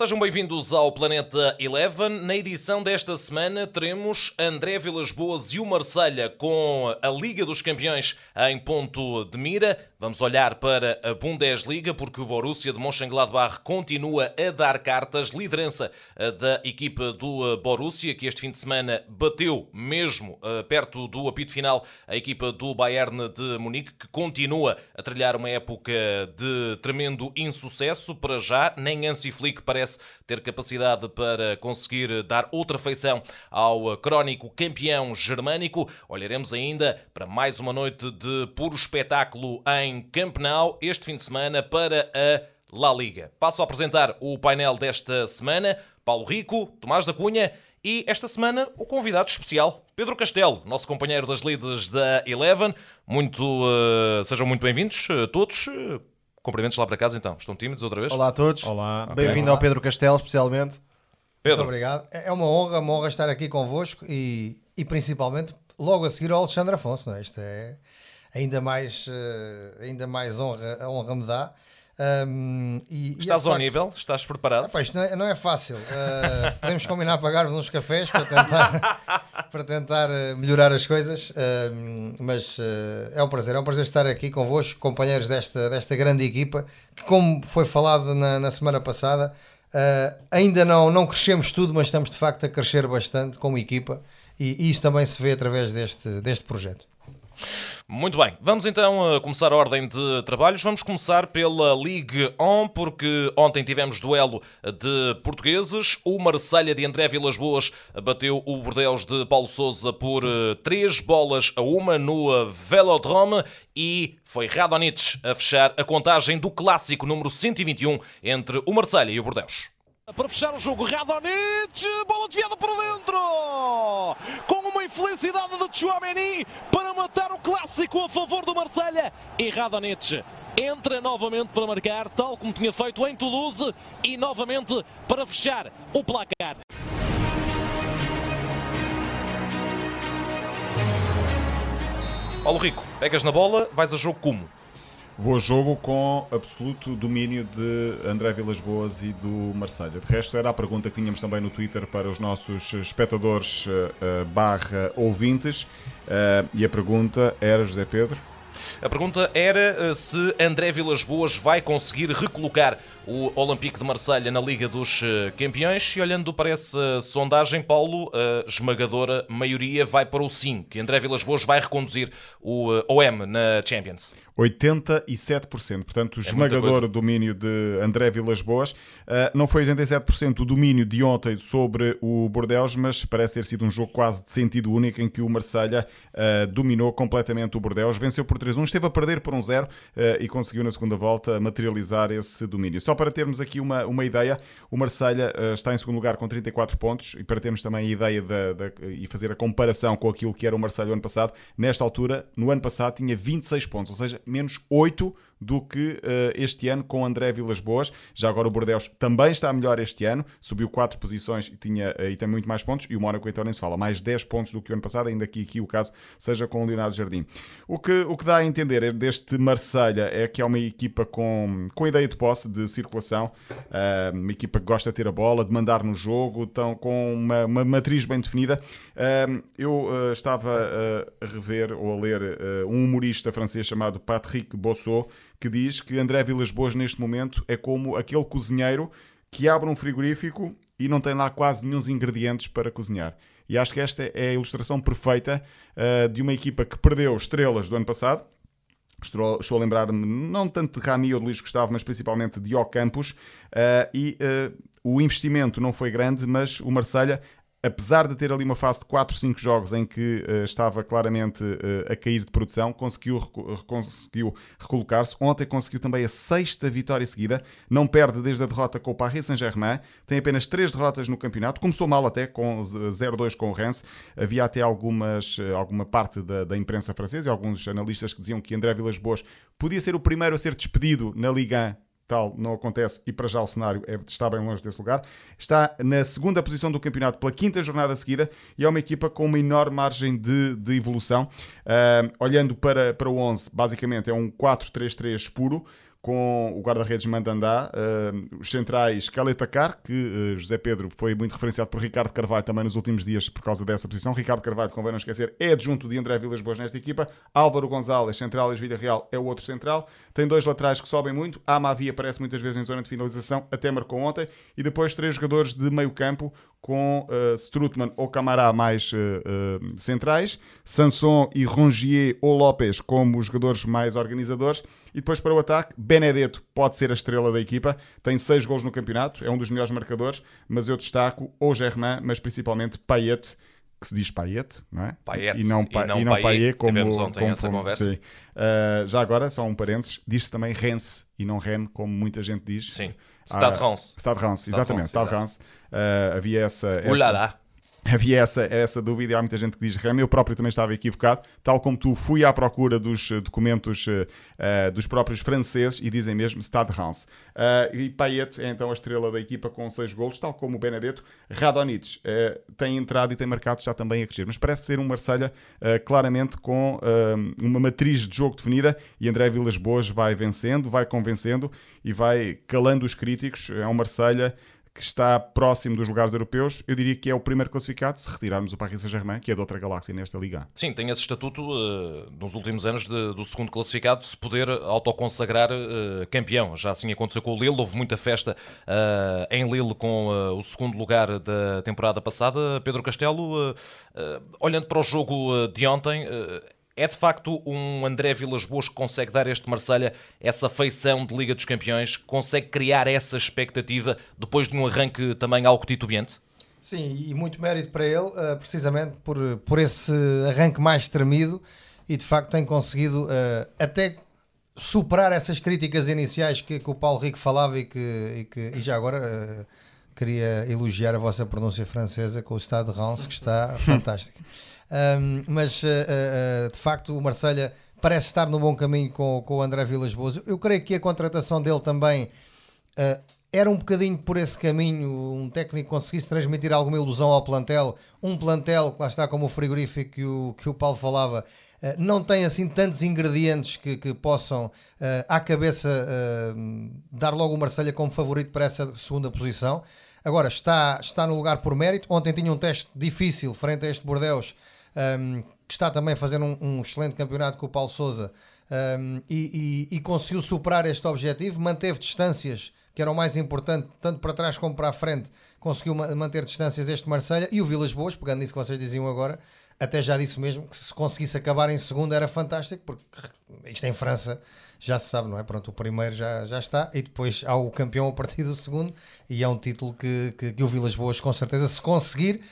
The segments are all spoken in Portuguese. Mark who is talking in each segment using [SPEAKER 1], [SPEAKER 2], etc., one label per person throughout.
[SPEAKER 1] Sejam bem-vindos ao Planeta Eleven. Na edição desta semana teremos André Vilas Boas e o Marselha com a Liga dos Campeões em ponto de mira. Vamos olhar para a Bundesliga porque o Borussia de Mönchengladbach continua a dar cartas. Liderança eh, da equipa do eh, Borussia que este fim de semana bateu mesmo eh, perto do apito final a equipa do Bayern de Munique que continua a trilhar uma época de tremendo insucesso. Para já, nem Hansi Flick parece ter capacidade para conseguir dar outra feição ao crónico campeão germânico. Olharemos ainda para mais uma noite de puro espetáculo em Camp Nou este fim de semana para a La Liga. Passo a apresentar o painel desta semana. Paulo Rico, Tomás da Cunha e esta semana o convidado especial, Pedro Castelo, nosso companheiro das líderes da Eleven. Muito, uh, sejam muito bem-vindos uh, todos. Uh, Cumprimentos lá para casa então. Estão tímidos outra vez?
[SPEAKER 2] Olá a todos.
[SPEAKER 3] Olá.
[SPEAKER 2] Okay. Bem-vindo ao Pedro Castelo, especialmente.
[SPEAKER 3] Pedro. Muito obrigado. É, é uma honra, uma honra estar aqui convosco e, e principalmente logo a seguir ao Alexandre Afonso. Não é? Isto é ainda mais, uh, ainda mais honra, honra me dá.
[SPEAKER 1] Um, e, Estás e ao facto, nível? Estás preparado?
[SPEAKER 3] Epá, isto não é, não é fácil. Uh, podemos combinar a pagar-vos uns cafés para tentar, para tentar eh, melhorar as coisas, uh, mas uh, é um prazer. É um prazer estar aqui convosco, companheiros desta, desta grande equipa, que, como foi falado na, na semana passada, ainda não, não crescemos tudo, mas estamos de facto a crescer bastante como equipa, e, e isso também se vê através deste, deste projeto.
[SPEAKER 1] Muito bem, vamos então a começar a ordem de trabalhos. Vamos começar pela Ligue 1, porque ontem tivemos duelo de portugueses. O Marselha de André Vilas Boas bateu o Bordeaux de Paulo Souza por 3 eh, bolas a uma no Velodrome e foi Radonich a fechar a contagem do clássico número 121 entre o Marselha e o Bordeaux.
[SPEAKER 4] Para fechar o jogo, Radonich, bola desviada para dentro, com uma infelicidade de Chouameni para matar o clássico a favor do Marselha e Radonich entra novamente para marcar, tal como tinha feito em Toulouse e novamente para fechar o placar.
[SPEAKER 1] Paulo Rico, pegas na bola, vais a jogo como?
[SPEAKER 2] Vou jogo com absoluto domínio de André Vilas Boas e do Marselha. De resto, era a pergunta que tínhamos também no Twitter para os nossos espectadores uh, barra ouvintes. Uh, e a pergunta era, José Pedro?
[SPEAKER 1] A pergunta era se André Vilas Boas vai conseguir recolocar o Olympique de Marselha na Liga dos Campeões. E olhando para essa sondagem, Paulo, a esmagadora maioria vai para o sim, que André Vilas Boas vai reconduzir o OM na Champions.
[SPEAKER 2] 87%. Portanto, o é esmagador domínio de André Vilas Boas. Uh, não foi 87% o domínio de ontem sobre o Bordeaux, mas parece ter sido um jogo quase de sentido único em que o Marselha dominou completamente o Bordeaux, venceu por 3-1, esteve a perder por 1-0 uh, e conseguiu na segunda volta materializar esse domínio. Só para termos aqui uma, uma ideia, o Marselha está em segundo lugar com 34 pontos e para termos também a ideia de, de, e fazer a comparação com aquilo que era o Marselha ano passado, nesta altura, no ano passado, tinha 26 pontos, ou seja, menos 8 do que uh, este ano com André Vilas Boas. Já agora o Bordeaux também está melhor este ano, subiu 4 posições e, tinha, uh, e tem muito mais pontos. E o Mónaco então nem se fala, mais 10 pontos do que o ano passado, ainda que aqui o caso seja com o Leonardo Jardim. O que, o que dá a entender deste Marselha é que é uma equipa com, com ideia de posse, de circulação, uh, uma equipa que gosta de ter a bola, de mandar no jogo, então, com uma, uma matriz bem definida. eu estava a rever ou a ler um humorista francês chamado Patrick Bossot, que diz que André Vilas Boas neste momento é como aquele cozinheiro que abre um frigorífico e não tem lá quase nenhum ingredientes para cozinhar. E acho que esta é a ilustração perfeita uh, de uma equipa que perdeu estrelas do ano passado. Estou, estou a lembrar-me não tanto de Rami ou de Luís Gustavo, mas principalmente de Ocampos. Uh, e uh, o investimento não foi grande, mas o Marselha apesar de ter ali uma fase de 4, 5 jogos em que uh, estava claramente uh, a cair de produção, conseguiu, conseguiu recolocar-se. Ontem conseguiu também a sexta vitória seguida, não perde desde a derrota com o Paris Saint-Germain, tem apenas 3 derrotas no campeonato, começou mal até com 0-2 com o Rennes. Havia até algumas, uh, alguma parte da, da, imprensa francesa e alguns analistas que diziam que André Villas Boas podia ser o primeiro a ser despedido na Liga 1 tal não acontece e para já o cenário é, está bem longe desse lugar. Está na segunda posição do campeonato pela quinta jornada seguida e é uma equipa com uma enorme margem de, de evolução. Uh, olhando para, para o 11, basicamente é um 4-3-3 puro com o guarda-redes Mandandá, uh, os centrais Caletacar, que uh, José Pedro foi muito referenciado por Ricardo Carvalho também nos últimos dias por causa dessa posição. Ricardo Carvalho, convém não esquecer, é adjunto de André Vilas Boas nesta equipa. Álvaro Gonzalez, central Vida Real, é o outro central. Tem dois laterais que sobem muito. Amavi aparece muitas vezes em zona de finalização, até marcou ontem. E depois três jogadores de meio campo, com uh, Strutman ou Camará mais uh, uh, centrais, Sanson e Rongier ou Lopes como jogadores mais organizadores, e depois para o ataque, Benedetto pode ser a estrela da equipa, tem seis gols no campeonato, é um dos melhores marcadores, mas eu destaco o Germain, mas principalmente Payet, que se diz Payet, não é?
[SPEAKER 1] Payet
[SPEAKER 2] e não, pa
[SPEAKER 1] e não,
[SPEAKER 2] e não
[SPEAKER 1] Payet,
[SPEAKER 2] como,
[SPEAKER 1] tivemos ontem
[SPEAKER 2] como,
[SPEAKER 1] essa
[SPEAKER 2] como,
[SPEAKER 1] conversa.
[SPEAKER 2] Uh, já agora, só um parênteses, diz-se também Rennes e não Rennes, como muita gente diz.
[SPEAKER 1] Sim. Stade
[SPEAKER 2] Ah. Stade Reims,
[SPEAKER 1] Stade
[SPEAKER 2] exatamente,
[SPEAKER 1] Reims,
[SPEAKER 2] Stade. Reims. Uh, havia essa, essa,
[SPEAKER 1] Ulala.
[SPEAKER 2] havia essa, essa dúvida e há muita gente que diz Rem. Eu próprio também estava equivocado. Tal como tu, fui à procura dos eh, documentos eh, dos próprios franceses e dizem mesmo Stade Reims. Eh, e Payet é então a estrela da equipa com seis golos, tal como o Benedetto. Radonjic eh, tem entrado e tem marcado já também a crescer. Mas parece ser um Marselha claramente com uma matriz de jogo definida e André Vilas Boas vai vencendo, vai convencendo e vai calando os críticos. É um Marselha que está próximo dos lugares europeus, eu diria que é o primeiro classificado, se retirarmos o Paris Saint-Germain, que é de outra galáxia nesta liga.
[SPEAKER 1] Sim, tem esse estatuto eh, nos últimos anos de- do segundo classificado se poder autoconsagrar eh, campeão. Já assim aconteceu com o Lille, houve muita festa eh, em Lille com o segundo lugar da temporada passada. Pedro Castelo, olhando para o jogo de ontem, é de facto um André Vilas Boas que consegue dar a este Marselha essa feição de Liga dos Campeões, consegue criar essa expectativa depois de um arranque também algo titubeante?
[SPEAKER 3] Sim, e muito mérito para ele, eh, precisamente por, por esse arranque mais tremido e de facto tem conseguido eh, até superar essas críticas iniciais que, que o Paulo Rico falava e que, e que- e já agora eh, queria elogiar a vossa pronúncia francesa com o Estado de Reims, que está fantástico. Um, mas eh, eh, de facto o Marselha parece estar no bom caminho com, com o André Vilas Boas. Eu creio que a contratação dele também Uh, era um bocadinho por esse caminho, um técnico conseguisse transmitir alguma ilusão ao plantel, um plantel que lá está como o frigorífico que o, que o Paulo falava, uh, não tem assim tantos ingredientes que, que possam uh, à cabeça uh, dar logo o Marselha como favorito para essa segunda posição. Agora está, está no lugar por mérito. Ontem tinha um teste difícil frente a este Bordeus, um, que está também a fazer um, um excelente campeonato com o Paulo Souza um, e, e- e conseguiu superar este objetivo, manteve distâncias que era o mais importante, tanto para trás como para a frente, conseguiu ma- manter distâncias este Marselha e o Vilas Boas, pegando nisso que vocês diziam agora, até já disse mesmo que se conseguisse acabar em segundo era fantástico, porque isto em França já se sabe, não é? Pronto, o primeiro já, já está e depois há o campeão a partir do segundo e é um título que, que, que o Vilas Boas com certeza se conseguir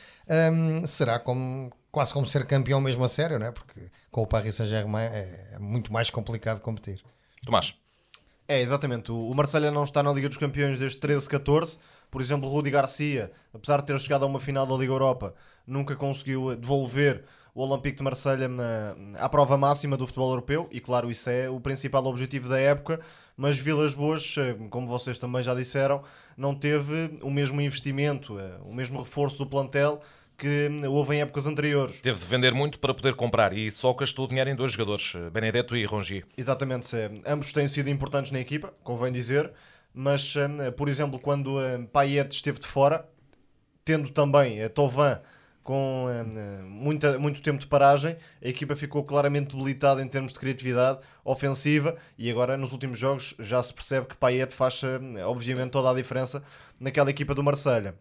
[SPEAKER 3] hum, será como, quase como ser campeão mesmo a sério, não é? Porque com o Paris Saint-Germain é, é muito mais complicado competir.
[SPEAKER 1] Tomás.
[SPEAKER 5] É, exatamente. O Marselha não está na Liga dos Campeões desde 13-14. Por exemplo, Rudi Garcia, apesar de ter chegado a uma final da Liga Europa, nunca conseguiu devolver o Olympique de Marselha na, à prova máxima do futebol europeu. E claro, isso é o principal objetivo da época. Mas Vilas Boas, eh, como vocês também já disseram, não teve o mesmo investimento, eh, o mesmo reforço do plantel que houve em épocas anteriores.
[SPEAKER 1] Teve de vender muito para poder comprar e só gastou dinheiro em dois jogadores, Benedetto e Rongier.
[SPEAKER 5] Exatamente, é, ambos têm sido importantes na equipa, convém dizer, mas, eh, por exemplo, quando eh, Payet esteve de fora, tendo também eh, Tovan com eh, muita, muito tempo de paragem, a equipa ficou claramente debilitada em termos de criatividade ofensiva e agora nos últimos jogos já se percebe que Payet faz obviamente toda a diferença naquela equipa do Marselha.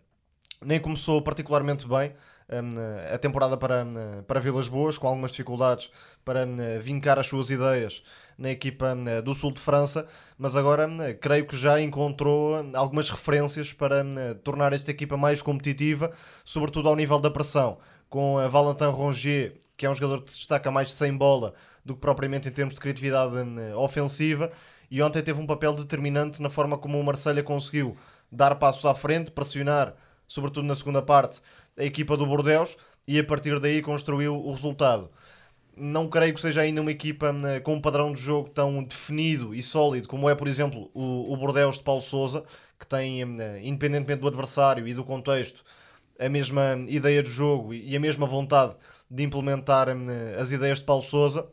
[SPEAKER 5] Nem começou particularmente bem hum, a temporada para, hum, para Vilas Boas, com algumas dificuldades para hum, vincar as suas ideias na equipa do sul de França, mas agora creio que já encontrou algumas referências para tornar esta equipa mais competitiva, sobretudo ao nível da pressão, com a Valentin Rongier, que é um jogador que se destaca mais sem bola do que propriamente em termos de criatividade ofensiva, e ontem teve um papel determinante na forma como o Marselha conseguiu dar passos à frente, pressionar sobretudo na segunda parte, a equipa do Bordeaux e a partir daí construiu o resultado. Não creio que seja ainda uma equipa né, com um padrão de jogo tão definido e sólido como é, por exemplo, o, o Bordeaux de Paulo Souza, que tem, né, independentemente do adversário e do contexto, a mesma ideia de jogo e a mesma vontade de implementar né, as ideias de Paulo Souza,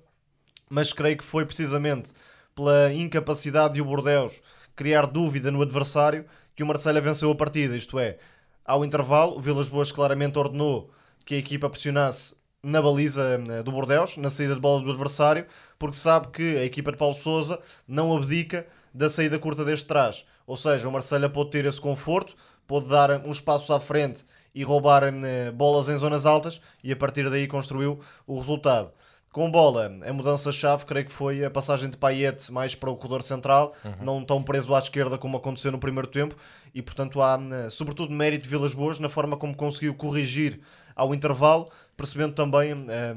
[SPEAKER 5] mas creio que foi precisamente pela incapacidade de o Bordeus criar dúvida no adversário, que o Marselha venceu a partida. Isto é, ao intervalo, o Vilas Boas claramente ordenou que a equipa pressionasse na baliza eh, do Bordeus, na saída de bola do adversário, porque sabe que a equipa de Paulo Sousa não abdica da saída curta deste trás. Ou seja, o Marselha pode ter esse conforto, pode dar uns passos à frente e roubar eh, bolas em zonas altas e a partir daí construiu o resultado. Com bola, a mudança-chave creio que foi a passagem de Payet mais para o corredor central, uhum. não tão preso à esquerda como aconteceu no primeiro tempo, e portanto há, eh, sobretudo, mérito de Vilas Boas na forma como conseguiu corrigir ao intervalo, percebendo também um, eh,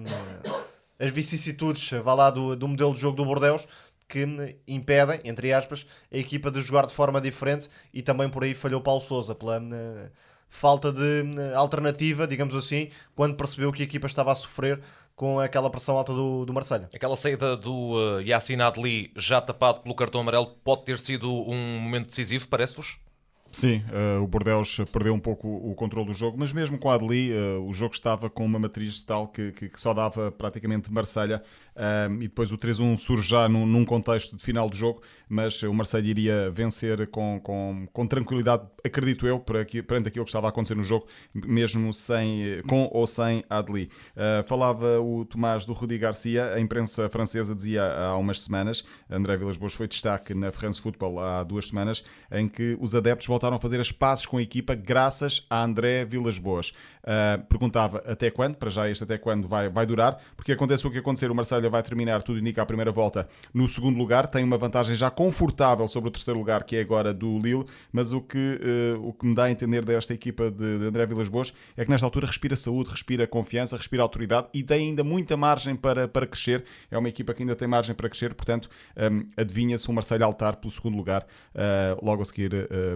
[SPEAKER 5] as vicissitudes vá lá, do, do modelo de jogo do Bordeus, que impedem, entre aspas, a equipa de jogar de forma diferente e também por aí falhou Paulo Sousa pela falta de alternativa, digamos assim, quando percebeu que a equipa estava a sofrer com aquela pressão alta do, do Marselha.
[SPEAKER 1] Aquela saída do uh, Yassin Adli já tapado pelo cartão amarelo pode ter sido um momento decisivo, parece-vos?
[SPEAKER 2] Sim, uh, o Bordeaux perdeu um pouco o, controle do jogo, mas mesmo com a Adli, uh, o jogo estava com uma matriz tal que, que, que só dava praticamente Marselha uh, e depois o 3-1 surge já num, num, contexto de final de jogo, mas o Marselha iria vencer com, com, com tranquilidade, acredito eu, perante aquilo que estava a acontecer no jogo, mesmo sem, com ou sem Adli. falava o Tomás do Rudi Garcia, a imprensa francesa dizia há umas semanas, André Vilas-Boas foi destaque na France Football há duas semanas, em que os adeptos voltaram a fazer as passes com a equipa graças a André Vilas Boas. Uh, perguntava até quando, para já este até quando vai, vai durar, porque acontece o que acontecer, o Marselha vai terminar, tudo indica a primeira volta, no segundo lugar, tem uma vantagem já confortável sobre o terceiro lugar, que é agora do Lille, mas o que, uh, o que me dá a entender desta equipa de, de André Vilas Boas é que nesta altura respira saúde, respira confiança, respira autoridade e tem ainda muita margem para, para crescer. É uma equipa que ainda tem margem para crescer, portanto, um, adivinha-se o Marselha altar pelo segundo lugar, uh, logo a seguir,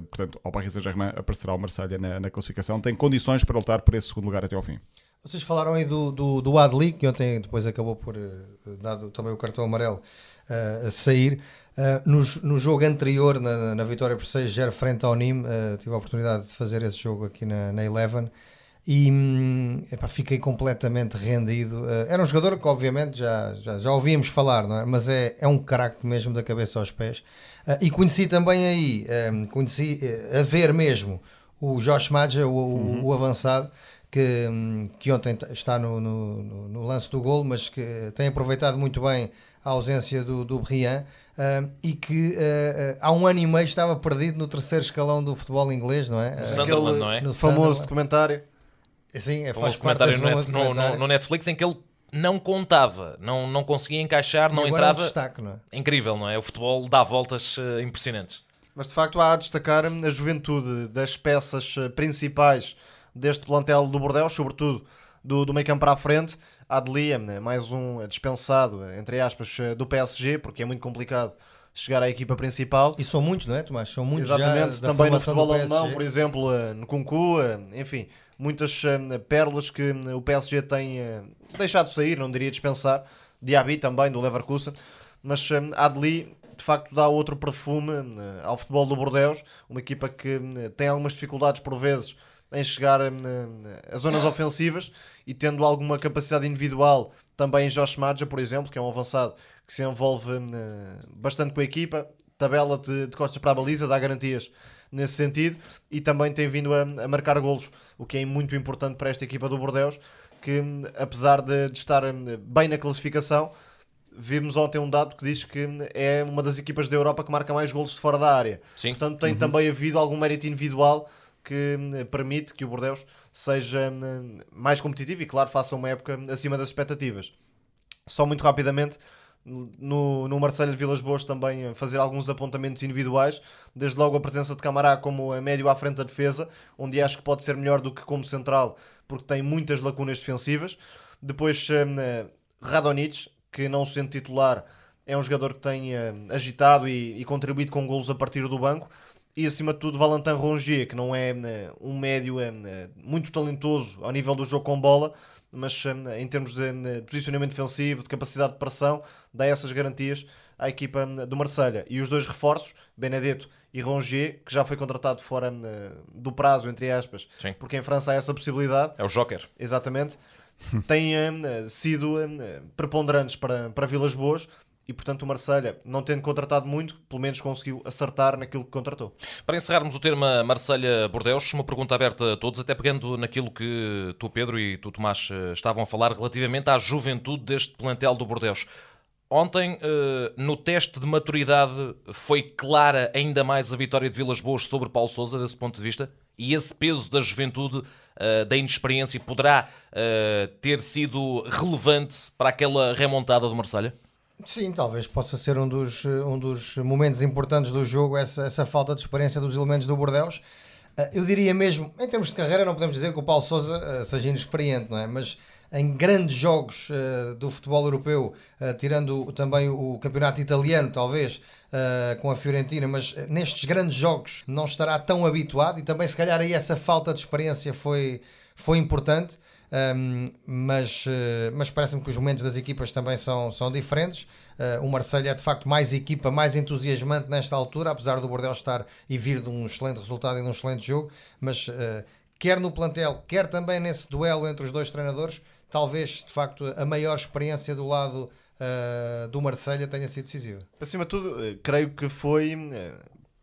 [SPEAKER 2] portanto, ao Paris Saint-Germain aparecerá o Marselha na, na, classificação. Tem condições para lutar por esse segundo lugar até ao fim.
[SPEAKER 3] Vocês falaram aí do, do, do Adli, que ontem depois acabou por, uh, dado também o cartão amarelo, uh, a sair. Uh, no, no jogo anterior, na, na vitória por 6-0 frente ao Nîmes, tive a oportunidade de fazer esse jogo aqui na, na Eleven e hum, epá, fiquei completamente rendido. Uh, era um jogador que, obviamente, já, já, já ouvíamos falar, não é? mas é, é um craque mesmo da cabeça aos pés. Uh, e conheci também aí, um, conheci uh, a ver mesmo o Josh Madja, o, uhum. o, avançado, que, um, que ontem está no, no, no, lance do gol, mas que tem aproveitado muito bem a ausência do, do Brian. Uh, e que uh, uh, há um ano e meio estava perdido no terceiro escalão do futebol inglês, não é?
[SPEAKER 1] No Sunderland, não é?
[SPEAKER 5] No famoso documentário.
[SPEAKER 3] Sim, é
[SPEAKER 1] faz comentário no, net, no, no, no, Netflix em que ele não contava, não, não conseguia encaixar, não entrava. É um
[SPEAKER 3] destaque, não
[SPEAKER 1] é? Incrível, não é? O futebol dá voltas uh, impressionantes.
[SPEAKER 5] Mas de facto há a destacar a juventude das peças eh, principais deste plantel do Bordeaux, sobretudo do, do meio campo para a frente. Adlia, né? mais um dispensado, entre aspas, eh, do PSG, porque é muito complicado chegar à equipa principal.
[SPEAKER 3] E são muitos, não é, Tomás? São muitos
[SPEAKER 5] Exatamente, também no futebol alemão, por exemplo, no Kunku, enfim muitas uh, pérolas que uh, o PSG tem uh, deixado sair, não diria dispensar. Diaby também, do Leverkusen. Mas uh, Adli, de facto, dá outro perfume ao futebol do Bordeaux. Uma equipa que tem algumas dificuldades, por vezes, em chegar às zonas ofensivas e tendo alguma capacidade individual também em Josh Madja, por exemplo, que é um avançado que se envolve bastante com a equipa, tabela de, de costas para a baliza, dá garantias nesse sentido e também tem vindo a, a marcar golos, o que é muito importante para esta equipa do Bordeaux, que apesar de, de estar hum, bem na classificação, vimos ontem um dado que diz que é uma das equipas da Europa que marca mais golos de fora da área.
[SPEAKER 1] Sim.
[SPEAKER 5] Portanto, tem uhum. também havido algum mérito individual que hum, permite que o Bordeaux seja hum, mais competitivo e, claro, faça uma época acima das expectativas. Só muito rapidamente, no, no Marcelo de Vilas Boas também fazer alguns apontamentos individuais, desde logo a presença de Camará como a médio à frente da defesa, onde acho que pode ser melhor do que como central, porque tem muitas lacunas defensivas. Depois um, Radonic, que não sendo titular, é um jogador que tem uh, agitado e, e, contribuído com golos a partir do banco. E acima de tudo, Valentin Rongier, que não é uh, um médio uh, muito talentoso ao nível do jogo com bola, mas em termos de posicionamento defensivo, de capacidade de pressão, dá essas garantias à equipa do Marselha E os dois reforços, Benedetto e Rongier, que já foi contratado fora do prazo, entre aspas,
[SPEAKER 1] Sim.
[SPEAKER 5] porque em França há essa possibilidade.
[SPEAKER 1] É o Joker.
[SPEAKER 5] Exatamente. têm sido preponderantes para, para Vilas Boas e portanto o Marselha, não tendo contratado muito, pelo menos conseguiu acertar naquilo que contratou.
[SPEAKER 1] Para encerrarmos o termo Marselha-Bordeus, uma pergunta aberta a todos, até pegando naquilo que tu, Pedro, e tu, Tomás, eh, estavam a falar relativamente à juventude deste plantel do Bordeus. Ontem, eh, no teste de maturidade, foi clara ainda mais a vitória de Vilas Boas sobre Paulo Sousa, desse ponto de vista? E esse peso da juventude, eh, da inexperiência, poderá ter sido relevante para aquela remontada do Marselha?
[SPEAKER 3] Sim, talvez possa ser um dos, um dos momentos importantes do jogo, essa, essa falta de experiência dos elementos do Bordeus. Eh, eu diria mesmo, em termos de carreira, não podemos dizer que o Paulo Souza eh, seja inexperiente, não é? Mas em grandes jogos uh, do futebol europeu, tirando também o campeonato italiano, talvez, com a Fiorentina, mas nestes grandes jogos não estará tão habituado e também, se calhar, aí essa falta de experiência foi, foi importante. Um, mas, uh, mas parece-me que os momentos das equipas também são, são diferentes. Uh, o Marseille é de facto mais equipa, mais entusiasmante nesta altura, apesar do Bordel estar e vir de um excelente resultado e de um excelente jogo. Mas uh, quer no plantel, quer também nesse duelo entre os dois treinadores, talvez de facto a maior experiência do lado do Marseille tenha sido decisiva.
[SPEAKER 5] Acima de tudo, creio que foi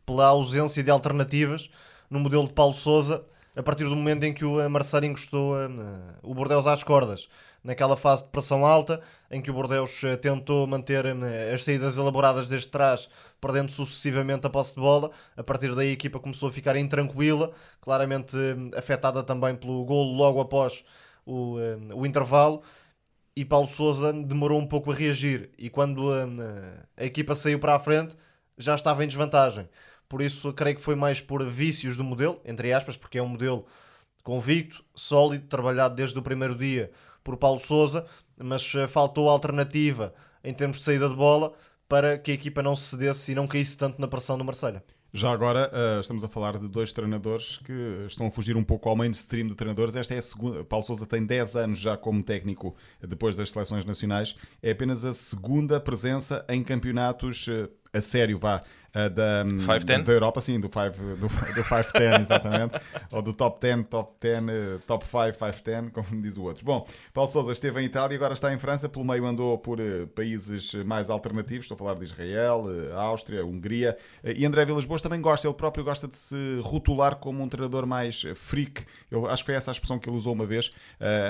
[SPEAKER 5] pela ausência de alternativas no modelo de Paulo Souza a partir do momento em que o Marcelo encostou o Bordeus às cordas. Naquela fase de pressão alta, em que o Bordeus uh, tentou manter uh, as saídas elaboradas desde trás, perdendo sucessivamente a posse de bola. A partir daí a equipa começou a ficar intranquila, claramente afetada também pelo golo logo após o, o intervalo. E Paulo Souza demorou um pouco a reagir. E quando a equipa saiu para a frente, já estava em desvantagem. Por isso, creio que foi mais por vícios do modelo, entre aspas, porque é um modelo convicto, sólido, trabalhado desde o primeiro dia por Paulo Souza, mas eh, faltou alternativa em termos de saída de bola para que a equipa não se cedesse e não caísse tanto na pressão do Marselha.
[SPEAKER 2] Já agora uh, estamos a falar de dois treinadores que estão a fugir um pouco ao mainstream de treinadores. Esta é a segunda. Paulo Souza tem 10 anos já como técnico depois das seleções nacionais. É apenas a segunda presença em campeonatos uh, a sério, vá, uh, da, da Europa, sim, do 5 do, do five, ten, exatamente, ou do top 10, top 10, uh, top 5, 5, 10, como diz o outro. Bom, Paulo Sousa esteve em Itália e agora está em França, pelo meio andou por uh, países mais alternativos, estou a falar de Israel, Áustria, Hungria, e André Vilas Boas também gosta, ele próprio gosta de se rotular como um treinador mais freak, eu acho que foi essa a expressão que ele usou uma vez,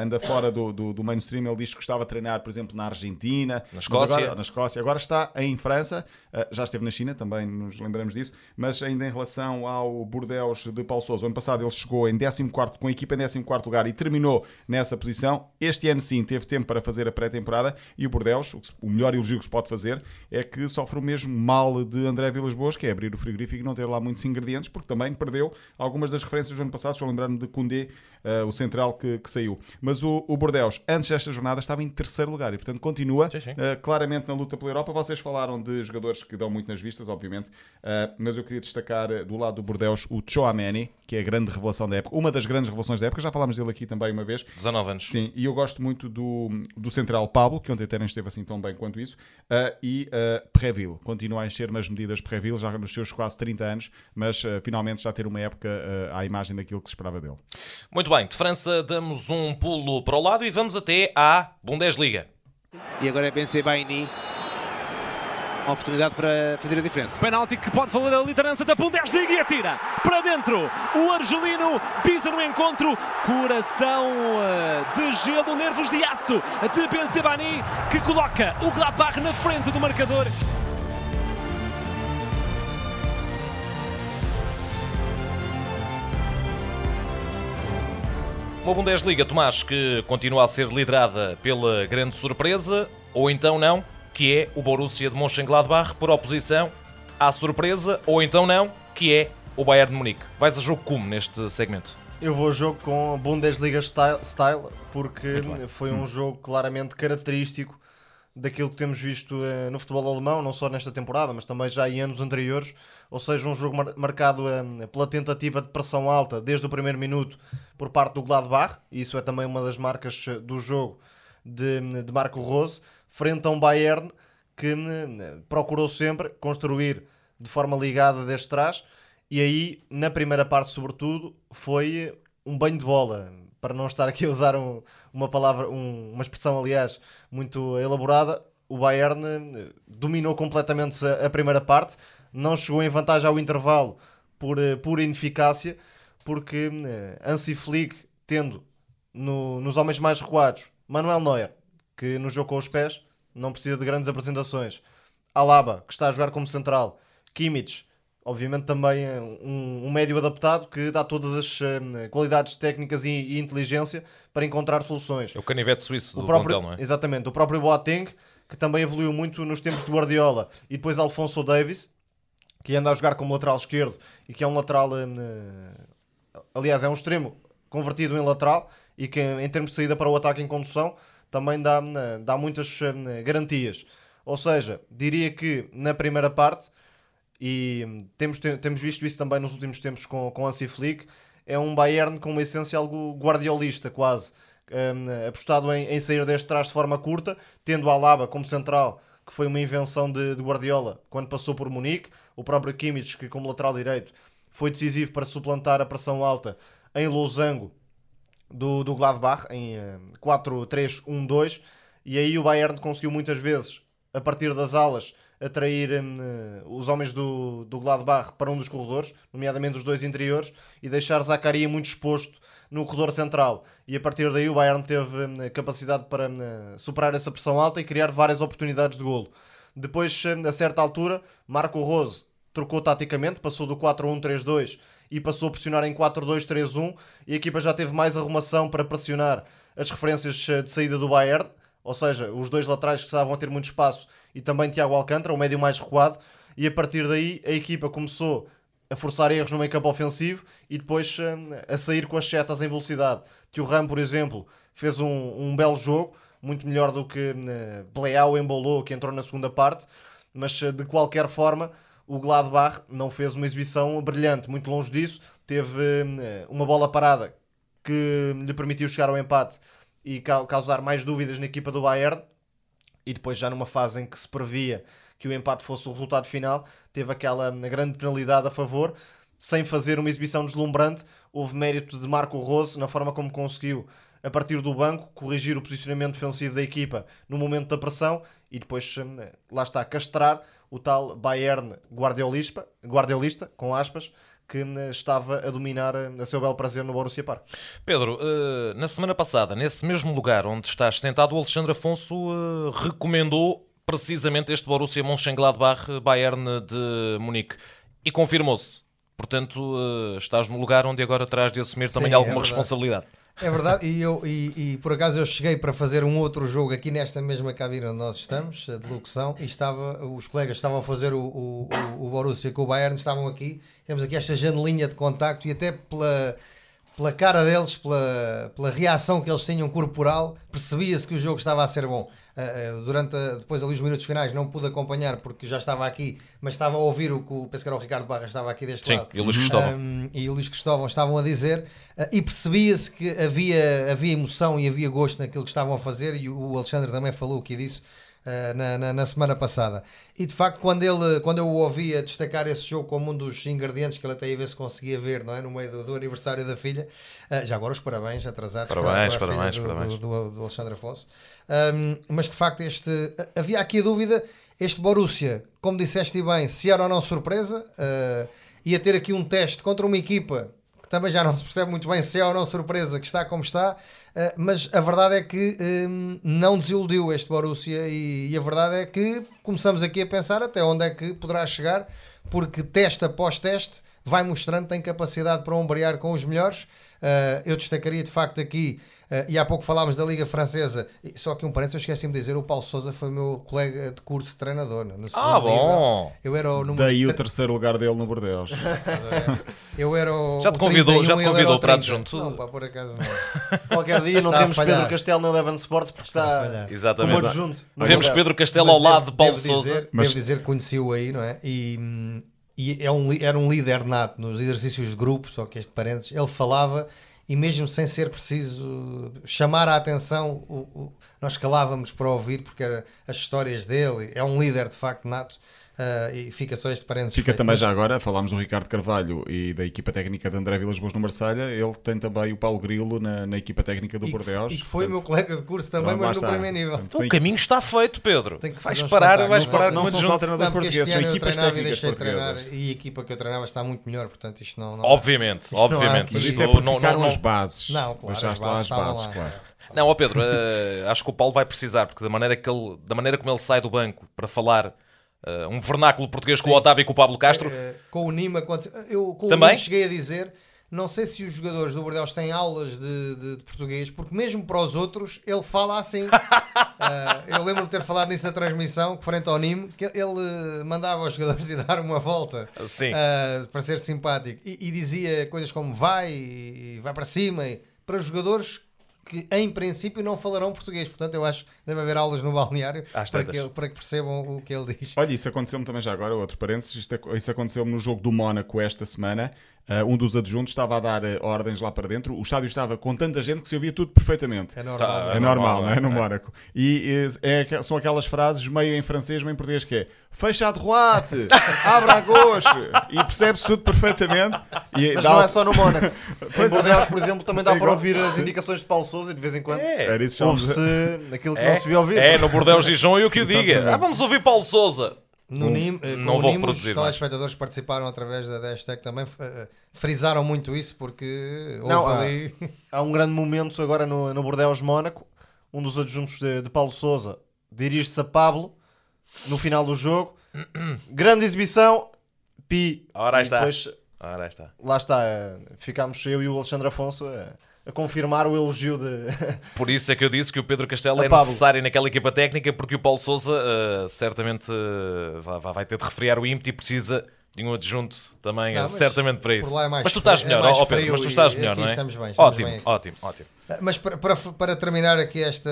[SPEAKER 2] anda fora do, do, do, mainstream, ele diz que gostava de treinar, por exemplo, na Argentina,
[SPEAKER 1] na Escócia,
[SPEAKER 2] agora, na Escócia. agora está em França, já esteve na China, também nos lembramos disso, mas ainda em relação ao Bordeus de Paulo Sousa, ano passado ele chegou em 14 com a equipa em 14 lugar e terminou nessa posição. Este ano sim teve tempo para fazer a pré-temporada e o Bordeus, o melhor elogio que se pode fazer é que sofre o mesmo mal de André Vilas Boas, que é abrir o frigorífico e não ter lá muitos ingredientes, porque também perdeu algumas das referências do ano passado, estou a lembrar-me de Koundé, uh, o central que, que, saiu. Mas o, o Bordeus, antes desta jornada, estava em terceiro lugar e portanto continua sim, sim. Uh, claramente na luta pela Europa. Vocês falaram de jogadores que dão muito nas vistas, obviamente, uh, mas eu queria destacar uh, do lado do Bordeus o Chouameni, que é a grande revelação da época, uma das grandes revelações da época, já falámos dele aqui também uma vez.
[SPEAKER 1] 19 anos.
[SPEAKER 2] Sim, e eu gosto muito do, do central Pablo, que ontem até nem esteve assim tão bem quanto isso, uh, e uh, Preville, continua a encher nas medidas Preville, já nos seus quase 30 anos, mas finalmente já ter uma época à imagem daquilo que se esperava dele.
[SPEAKER 1] Muito bem, de França damos um pulo para o lado e vamos até à Bundesliga.
[SPEAKER 6] E agora é Benzé Baini uma oportunidade para fazer a diferença.
[SPEAKER 7] Penalti que pode valer a liderança da Bundesliga e atira para dentro. O argelino pisa no encontro. Coração eh, de gelo, nervos de aço de Benzebani que coloca o Gladbach na frente do marcador.
[SPEAKER 1] Uma Bundesliga, Tomás, que continua a ser liderada pela grande surpresa, ou então não? Que é o Borussia de Mönchengladbach, por oposição à surpresa, ou então não, que é o Bayern de Munique. Vais a jogo como neste segmento?
[SPEAKER 5] Eu vou a jogo com Bundesliga style, style porque foi um hum. jogo claramente característico daquilo que temos visto eh, no futebol alemão, não só nesta temporada, mas também já em anos anteriores. Ou seja, um jogo mar marcado eh, pela tentativa de pressão alta desde o primeiro minuto por parte do Gladbach, e isso é também uma das marcas eh, do jogo de, de Marco Rose frente a um Bayern que hum, procurou sempre construir de forma ligada desde trás. E aí na primeira parte sobretudo foi um banho de bola para não estar aqui a usar um, uma palavra um, uma expressão aliás muito elaborada. O Bayern eh, dominou completamente a, primeira parte, não chegou em vantagem ao intervalo por uh, pura ineficácia, porque uh, Hansi Flick, tendo no, nos homens mais recuados Manuel Neuer, que no jogo com os pés não precisa de grandes apresentações, Alaba, que está a jogar como central, Kimmich, obviamente também um, um médio adaptado que dá todas as uh, qualidades técnicas e, e, inteligência para encontrar soluções.
[SPEAKER 1] É o canivete suíço
[SPEAKER 5] o
[SPEAKER 1] do
[SPEAKER 5] próprio,
[SPEAKER 1] plantel, não é?
[SPEAKER 5] Exatamente, o próprio Boateng, que também evoluiu muito nos tempos de Guardiola, e depois Alfonso Davis, que anda a jogar como lateral esquerdo e que é um lateral, uh, aliás, é um extremo convertido em lateral e que em termos de saída para o ataque em condução também dá, uh, dá muitas uh, garantias. Ou seja, diria que na primeira parte, e temos, temos visto isso também nos últimos tempos com, com Hansi Flick, é um Bayern com uma essência algo guardiolista quase, um, apostado em, em, sair deste trás de forma curta, tendo a Alaba como central, que foi uma invenção de, de, Guardiola quando passou por Munique, o próprio Kimmich, que como lateral direito foi decisivo para suplantar a pressão alta em losango do, do Gladbach, em um, 4-3-1-2, e aí o Bayern conseguiu muitas vezes a partir das alas, atrair um, os homens do, do Gladbach para um dos corredores, nomeadamente os dois interiores, e deixar Zaccaria muito exposto no corredor central. E a partir daí o Bayern teve um, capacidade para um, superar essa pressão alta e criar várias oportunidades de golo. Depois, hum, a certa altura, Marco Rose trocou taticamente, passou do 4-1-3-2 e passou a pressionar em 4-2-3-1 e a equipa já teve mais arrumação para pressionar as referências hum, de saída do Bayern ou seja, os dois laterais que estavam a ter muito espaço e também Tiago Alcântara, o médio mais recuado, e a partir daí a equipa começou a forçar erros no meio campo ofensivo e depois hum, a sair com as setas em velocidade. Tio Ram, por exemplo, fez um, um belo jogo, muito melhor do que uh, Pleau embolou, que entrou na segunda parte, mas de qualquer forma o Gladbach não fez uma exibição brilhante, muito longe disso, teve uh, uma bola parada que lhe permitiu chegar ao empate e causar mais dúvidas na equipa do Bayern. E depois, já numa fase em que se previa que o empate fosse o resultado final, teve aquela grande penalidade a favor, sem fazer uma exibição deslumbrante. Houve mérito de Marco Rose na forma como conseguiu, a partir do banco, corrigir o posicionamento defensivo da equipa no momento da pressão e depois, hum, lá está, castrar o tal Bayern guardiolista, guardiolista com aspas, que eh, estava a dominar eh, a seu belo prazer no Borussia Park.
[SPEAKER 1] Pedro, eh, na semana passada, nesse mesmo lugar onde estás sentado, o Alexandre Afonso recomendou precisamente este Borussia Mönchengladbach Bayern de Munique e confirmou-se. Portanto, estás no lugar onde agora terás de assumir também Sim, alguma é responsabilidade.
[SPEAKER 3] É verdade, e, eu, e, e, por acaso eu cheguei para fazer um outro jogo aqui nesta mesma cabine onde nós estamos, de locução, e estava, os colegas estavam a fazer o, o, o Borussia com o Bayern, estavam aqui, temos aqui esta janelinha de contacto e até pela, pela cara deles, pela, pela reação que eles tinham corporal, percebia-se que o jogo estava a ser bom. Uh, durante a, depois ali os minutos finais não pude acompanhar porque já estava aqui, mas estava a ouvir o que o, penso que era o Ricardo Barra estava aqui deste
[SPEAKER 1] Sim,
[SPEAKER 3] lado.
[SPEAKER 1] e o Luís Cristóvão. Um,
[SPEAKER 3] e o Luís Cristóvão estavam a dizer uh, e percebia-se que havia, havia emoção e havia gosto naquilo que estavam a fazer e o, o Alexandre também falou aqui disso. Uh, na, na, na, semana passada. E de facto, quando, ele, quando eu o ouvia destacar esse jogo como um dos ingredientes que ele até ia ver se conseguia ver não é? no meio do, do aniversário da filha, uh, já agora os parabéns atrasados
[SPEAKER 1] parabéns, para, para parabéns,
[SPEAKER 3] do,
[SPEAKER 1] parabéns.
[SPEAKER 3] Do, do, do Alexandre Afonso. Um, mas de facto, este, havia aqui a dúvida: este Borussia, como disseste bem, se era ou não surpresa, uh, ia ter aqui um teste contra uma equipa também já não se percebe muito bem se é ou não surpresa, que está como está. Uh, mas a verdade é que um, não desiludiu este Borussia e, e, a verdade é que começamos aqui a pensar até onde é que poderá chegar, porque teste após teste vai mostrando que tem capacidade para ombrear com os melhores. Uh, eu destacaria de facto aqui Uh, e há pouco falámos da Liga Francesa, só que um parênteses, eu esqueci-me de dizer: o Paulo Souza foi meu colega de curso de treinador. No
[SPEAKER 1] ah, bom!
[SPEAKER 3] Eu era o
[SPEAKER 2] número Daí o terceiro lugar dele no Bordeaux.
[SPEAKER 3] eu era o.
[SPEAKER 1] Já te convidou, já te convidou para adjunto?
[SPEAKER 3] Não, pá, por acaso não.
[SPEAKER 5] Qualquer dia não temos Pedro Castelo na Eleven Sports porque está,
[SPEAKER 1] Exatamente. como adjunto. Temos Pedro Castelo ao lado de Paulo
[SPEAKER 3] devo
[SPEAKER 1] Souza.
[SPEAKER 3] Dizer, mas... Devo dizer que conheci-o aí, não é? E, e é um, era um líder nato nos exercícios de grupo, só que este parênteses, ele falava e mesmo sem ser preciso chamar a atenção, o, o, nós calávamos para ouvir porque era as histórias dele, é um líder de facto nato. Uh, e fica só este parênteses.
[SPEAKER 2] Fica
[SPEAKER 3] feito.
[SPEAKER 2] também
[SPEAKER 3] Mas-
[SPEAKER 2] já agora, falámos do Ricardo Carvalho e da equipa técnica de André Vilas Boas no Marselha, ele tem também o Paulo Grilo na, na equipa técnica do
[SPEAKER 3] e que-
[SPEAKER 2] Bordeaux.
[SPEAKER 3] E que foi o meu colega de curso também, mas no
[SPEAKER 2] está.
[SPEAKER 3] primeiro nível.
[SPEAKER 2] Portanto,
[SPEAKER 1] O caminho está feito, Pedro.
[SPEAKER 3] Tem que
[SPEAKER 1] Vais parar, vais
[SPEAKER 3] Não
[SPEAKER 1] parar como
[SPEAKER 2] não são só treinadores
[SPEAKER 3] Não, porque
[SPEAKER 2] portugueses, são equipas
[SPEAKER 3] e
[SPEAKER 2] técnicas
[SPEAKER 3] de treinar
[SPEAKER 2] portuguesas.
[SPEAKER 3] e a equipa que eu treinava está muito melhor, portanto isto não... não
[SPEAKER 1] Obviamente,
[SPEAKER 3] Isto não
[SPEAKER 1] obviamente.
[SPEAKER 3] aqui.
[SPEAKER 2] Mas
[SPEAKER 1] Isto
[SPEAKER 2] isso é porque
[SPEAKER 1] não-
[SPEAKER 2] ficaram
[SPEAKER 1] não-
[SPEAKER 2] as bases.
[SPEAKER 3] Não, claro,
[SPEAKER 2] Deixaste
[SPEAKER 3] as
[SPEAKER 2] lá as
[SPEAKER 3] bases
[SPEAKER 2] claro.
[SPEAKER 1] Não, ó Pedro, eh, acho que o Paulo vai precisar, porque da maneira, que ele, da maneira como ele sai do banco para falar eh, um vernáculo português com o Otávio e com o Pablo Castro,
[SPEAKER 3] Eh, com o Nima, quando... eu com
[SPEAKER 1] Também?
[SPEAKER 3] o Nima cheguei a dizer, não sei se os jogadores do Bordeaux têm aulas de, de- de português, porque mesmo para os outros ele fala assim. Eh, eu lembro-me de ter falado nisso na transmissão, frente ao Nime, que ele mandava os jogadores ir dar uma volta
[SPEAKER 1] Sim.
[SPEAKER 3] eh, para ser simpático e, e dizia coisas como vai, e vai para cima, e- para os jogadores que em princípio não falarão português. Portanto, eu acho que deve haver aulas no balneário para que, para que percebam o que ele diz.
[SPEAKER 2] Olha, isso aconteceu-me também já agora, outro parênteses, isto, ac- isso aconteceu-me no jogo do Mónaco esta semana. Uh, um dos adjuntos estava a dar uh, ordens lá para dentro. O estádio estava com tanta gente que se ouvia tudo perfeitamente.
[SPEAKER 3] É normal.
[SPEAKER 1] Tá,
[SPEAKER 3] não
[SPEAKER 2] É
[SPEAKER 3] é?
[SPEAKER 2] normal,
[SPEAKER 1] normal,
[SPEAKER 2] não é? No
[SPEAKER 1] é.
[SPEAKER 2] Mónaco. E é, são aquelas frases meio em francês, meio em português, que é fecha a droite, abra a gauche. E percebe-se tudo perfeitamente. E
[SPEAKER 5] Mas
[SPEAKER 2] dá-
[SPEAKER 5] não é só no Mónaco. em Bordeaux, por exemplo, também dá
[SPEAKER 2] É
[SPEAKER 5] para ouvir as indicações de Paulo Sousa e de vez em quando
[SPEAKER 2] chamamos-
[SPEAKER 5] ouve-se aquilo que
[SPEAKER 1] é,
[SPEAKER 5] não se viu ouvir.
[SPEAKER 1] é no Bordeaux Gijon e o que o diga. Ah, vamos ouvir Paulo Souza.
[SPEAKER 3] No NIM, eh,
[SPEAKER 1] não
[SPEAKER 3] o
[SPEAKER 1] vou
[SPEAKER 3] NIM,
[SPEAKER 1] reproduzir
[SPEAKER 3] os
[SPEAKER 1] mais.
[SPEAKER 3] telespectadores que participaram através da hashtag também eh, frisaram muito isso porque houve
[SPEAKER 5] Não, há-
[SPEAKER 3] ali.
[SPEAKER 5] Há um grande momento agora no, no Bordeaux Mónaco. Um dos adjuntos de, de Paulo Sousa dirige-se a Pablo no final do jogo. grande exibição. Pi.
[SPEAKER 1] Ora, aí está.
[SPEAKER 5] depois,
[SPEAKER 1] Ora, aí está.
[SPEAKER 5] lá está. eh, Ficámos eu e o Alexandre Afonso a confirmar o elogio de.
[SPEAKER 1] Por isso é que eu disse que o Pedro Castelo
[SPEAKER 5] A
[SPEAKER 1] é
[SPEAKER 5] Pablo.
[SPEAKER 1] necessário naquela equipa técnica, porque o Paulo Souza eh, certamente eh, vai, vai ter de refriar o ímpeto e precisa de um adjunto também,
[SPEAKER 3] Não,
[SPEAKER 1] eh, certamente para isso.
[SPEAKER 3] é
[SPEAKER 1] mas tu estás
[SPEAKER 3] é
[SPEAKER 1] melhor, ó Pedro, mas tu estás melhor, não é?
[SPEAKER 3] estamos bem, estamos
[SPEAKER 1] ótimo,
[SPEAKER 3] bem.
[SPEAKER 1] ótimo, ótimo.
[SPEAKER 3] Mas para, para, para terminar aqui esta,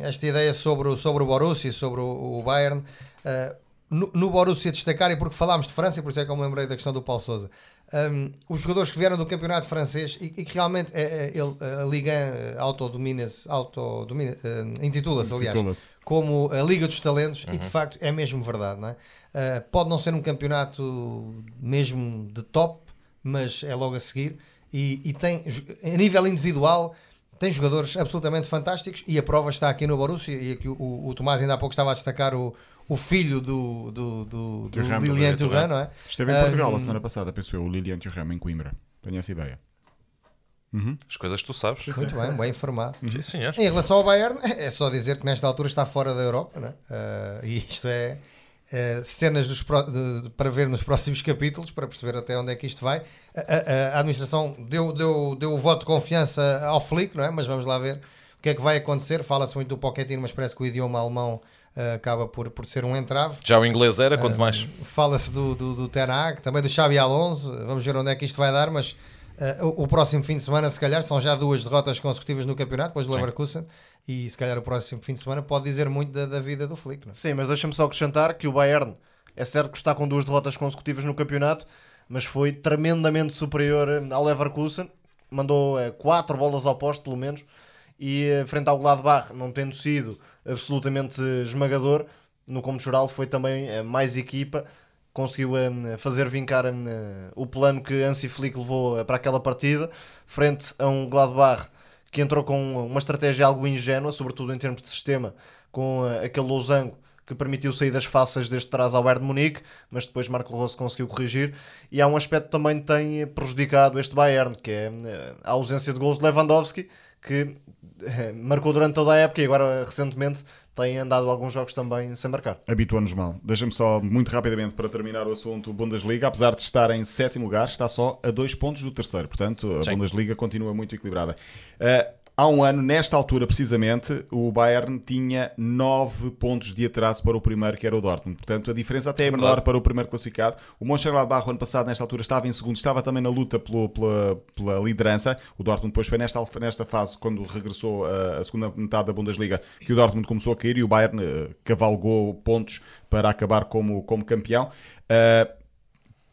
[SPEAKER 3] esta ideia sobre o, sobre o Borussia, sobre o, o Bayern, eh, no, no Borussia destacar, e porque falámos de França, e por isso é que eu me lembrei da questão do Paulo Sousa, um, os jogadores que vieram do campeonato francês e, e que realmente é, é, ele, a Liga eh, autodomina-se, autodomina, eh, intitula-se, aliás,
[SPEAKER 2] Intitula-se.
[SPEAKER 3] como a Liga dos Talentos, e de facto é mesmo verdade, não é? Uh, pode não ser um campeonato mesmo de top, mas é logo a seguir, e, e tem, a nível individual, tem jogadores absolutamente fantásticos, e a prova está aqui no Borussia, e aqui o, o, o Tomás ainda há pouco estava a destacar o, o filho do, do, do, do Lilian Thuram, não é?
[SPEAKER 2] Esteve em Portugal
[SPEAKER 3] Um,
[SPEAKER 2] a semana passada, penso eu, o Lilian Thuram em Coimbra. Tenho essa ideia.
[SPEAKER 1] As coisas que tu sabes.
[SPEAKER 3] Muito bem, bem informado.
[SPEAKER 1] Sim, senhor.
[SPEAKER 3] Em relação ao Bayern, é só dizer que nesta altura está fora da Europa, não é? Ah, e isto é, é cenas dos pró- de- de- para ver nos próximos capítulos, para perceber até onde é que isto vai. A, a- a administração deu, deu, deu o voto de confiança ao Flick, não é? Mas vamos lá ver o que é que vai acontecer. Fala-se muito do Pochettino, mas parece que o idioma alemão acaba por, por ser um entrave.
[SPEAKER 1] Já o inglês era, quanto mais.
[SPEAKER 3] Fala-se do, do, do Ten Hag, também do Xabi Alonso. Vamos ver onde é que isto vai dar, mas eh, o, o próximo fim de semana, se calhar, são já duas derrotas consecutivas no campeonato, depois do Leverkusen, e se calhar o próximo fim de semana pode dizer muito da, da vida do Flick. Não é?
[SPEAKER 5] Sim, mas deixa-me só acrescentar que o Bayern é certo que está com duas derrotas consecutivas no campeonato, mas foi tremendamente superior eh, ao Leverkusen. Mandou eh, quatro bolas ao posto, pelo menos, e eh, frente ao Gladbach, não tendo sido absolutamente esmagador, no como geral foi também eh, mais equipa. Conseguiu eh, fazer vincar o plano que Hansi Flick levou para aquela partida, frente a um Gladbach que entrou com uma estratégia algo ingênua, sobretudo em termos de sistema, com aquele losango que permitiu saídas fáceis desde trás ao Bayern de Munique, mas depois Marco Rose conseguiu corrigir. E há um aspecto que também tem prejudicado este Bayern, que é a ausência de gols de Lewandowski, que eh, marcou durante toda a época e agora recentemente tem andado alguns jogos também sem marcar.
[SPEAKER 2] Habituou-nos mal. Deixa-me só, muito rapidamente, para terminar o assunto, o Bundesliga, apesar de estar em sétimo lugar, está só a dois pontos do terceiro. Portanto, a
[SPEAKER 1] Sim.
[SPEAKER 2] Bundesliga continua muito equilibrada. Eh, há um ano, nesta altura precisamente, o Bayern tinha nove pontos de atraso para o primeiro, que era o Dortmund. Portanto, a diferença até é menor
[SPEAKER 1] verdade.
[SPEAKER 2] para o primeiro classificado. O Mönchengladbach, o ano passado, nesta altura, estava em segundo, estava também na luta pelo- pela, pela liderança. O Dortmund depois foi nesta, nesta fase, quando regressou a, a segunda metade da Bundesliga, que o Dortmund começou a cair e o Bayern eh, cavalgou pontos para acabar como, como campeão. Eh,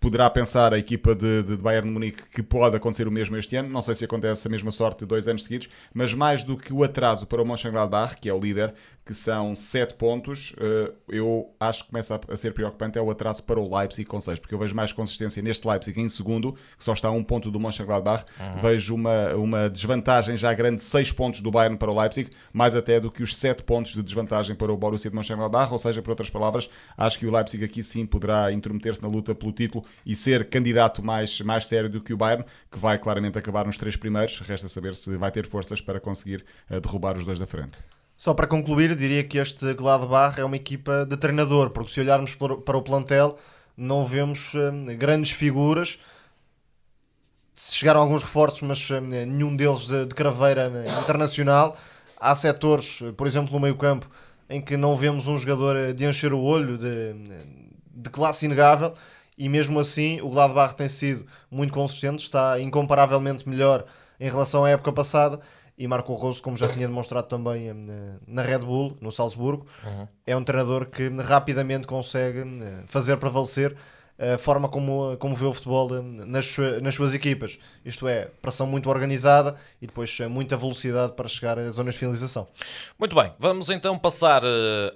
[SPEAKER 2] poderá pensar a equipa de, de Bayern de Munique que pode acontecer o mesmo este ano. Não sei se acontece a mesma sorte dois anos seguidos, mas mais do que o atraso para o Mönchengladbach, que é o líder, que são 7 pontos, eh, eu acho que começa a ser preocupante é o atraso para o Leipzig com 6, porque eu vejo mais consistência neste Leipzig em segundo, que só está a um ponto do Mönchengladbach. Uhum. Vejo uma, uma desvantagem já grande, 6 pontos do Bayern para o Leipzig, mais até do que os 7 pontos de desvantagem para o Borussia de Mönchengladbach, ou seja, por outras palavras, acho que o Leipzig aqui sim poderá intrometer-se na luta pelo título e ser candidato mais, mais sério do que o Bayern, que vai claramente acabar nos três primeiros, resta saber se vai ter forças para conseguir uh, derrubar os dois da frente.
[SPEAKER 5] Só para concluir, diria que este Gladbach é uma equipa de treinador, porque se olharmos para o plantel, não vemos hum, grandes figuras. Chegaram alguns reforços, mas hum, nenhum deles de, de craveira hum, internacional. Há setores, por exemplo, no meio-campo, em que não vemos um jogador de encher o olho, de, de classe inegável, e mesmo assim o Gladbach tem sido muito consistente, está incomparavelmente melhor em relação à época passada e Marco Rose, como já tinha demonstrado também eh, na Red Bull, no Salzburgo, uhum. é um treinador que rapidamente consegue eh, fazer prevalecer a forma como, como vê o futebol eh, nas, nas suas equipas. Isto é, pressão muito organizada e depois muita velocidade para chegar às zonas de finalização.
[SPEAKER 1] Muito bem, vamos então passar uh,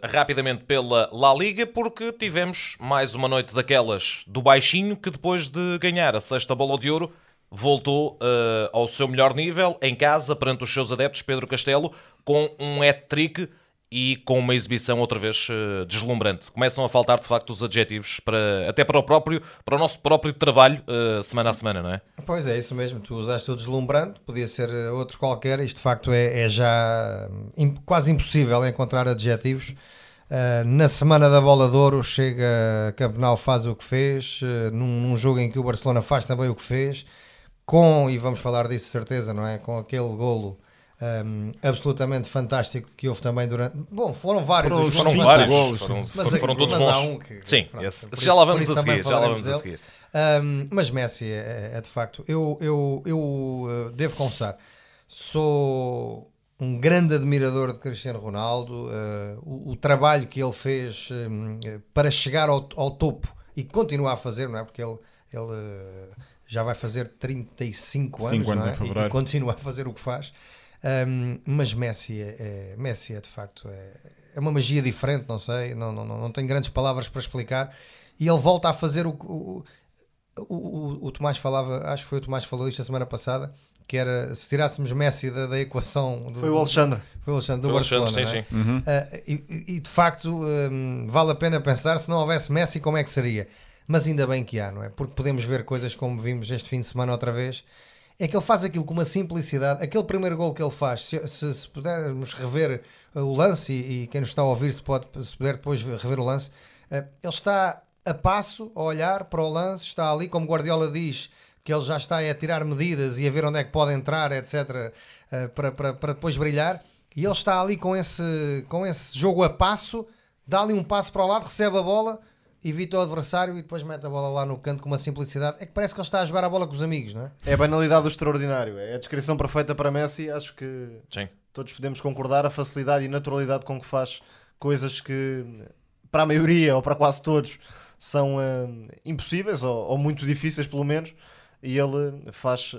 [SPEAKER 1] rapidamente pela La Liga, porque tivemos mais uma noite daquelas do baixinho que depois de ganhar a sexta bola de ouro voltou uh, ao seu melhor nível em casa perante os seus adeptos, Pedro Castelo, com um hat-trick e com uma exibição outra vez uh, deslumbrante. Começam a faltar de facto os adjetivos para até para o próprio para o nosso próprio trabalho uh, semana a semana, não é?
[SPEAKER 3] Pois é, isso mesmo. Tu usaste o deslumbrante, podia ser outro qualquer. Isto de facto é, é já quase impossível encontrar adjetivos. Uh, na semana da bola de ouro chega Campeonato faz o que fez, num, num jogo em que o Barcelona faz também o que fez com, e vamos falar disso de certeza, não é? Com aquele golo um, absolutamente fantástico que houve também durante. Bom, foram vários.
[SPEAKER 1] Foram, foram vários golos. Foram, mas, foram todos bons. Um que, Sim, pronto, esse, já lá vamos a seguir. Já lá vamos a seguir.
[SPEAKER 3] Um, mas Messi é, é, de facto. Eu, eu, eu uh, devo confessar, sou um grande admirador de Cristiano Ronaldo. Uh, o, o, trabalho que ele fez um, para chegar ao, ao, topo e continuar a fazer, não é? Porque ele. ele uh, já vai fazer 35 anos, anos é? e, e, continua a fazer o que faz. Um, mas Messi é, é, Messi é de facto é, é, uma magia diferente, não sei, não, não, não tenho grandes palavras para explicar. E ele volta a fazer o, o, o, o Tomás falava, acho que foi o Tomás que falou isto a semana passada, que era se tirássemos Messi da, da equação.
[SPEAKER 5] Do, foi o Alexandre.
[SPEAKER 3] Foi o Alexandre do foi Barcelona. Alexandre, sim, é? sim. Uhum. Uh, e, e, de facto um, vale a pena pensar se não houvesse Messi, como é que seria? Mas ainda bem que há, não é? Porque podemos ver coisas como vimos este fim de semana outra vez. É que ele faz aquilo com uma simplicidade. Aquele primeiro gol que ele faz, se, se, se pudermos rever uh, o lance, e, e, quem nos está a ouvir, se, pode, se puder depois rever o lance, uh, ele está a passo, a olhar para o lance, está ali, como Guardiola diz, que ele já está a tirar medidas e a ver onde é que pode entrar, etc., uh, para, para, para depois brilhar. E ele está ali com esse, com esse jogo a passo, dá ali um passo para o lado, recebe a bola evita o adversário e depois mete a bola lá no canto com uma simplicidade. É que parece que ele está a jogar a bola com os amigos, não é?
[SPEAKER 5] É a banalidade do extraordinário. É a descrição perfeita para Messi. Acho que Sim. todos podemos concordar a facilidade e naturalidade com que faz coisas que para a maioria ou para quase todos são uh, impossíveis ou, ou muito difíceis pelo menos e ele faz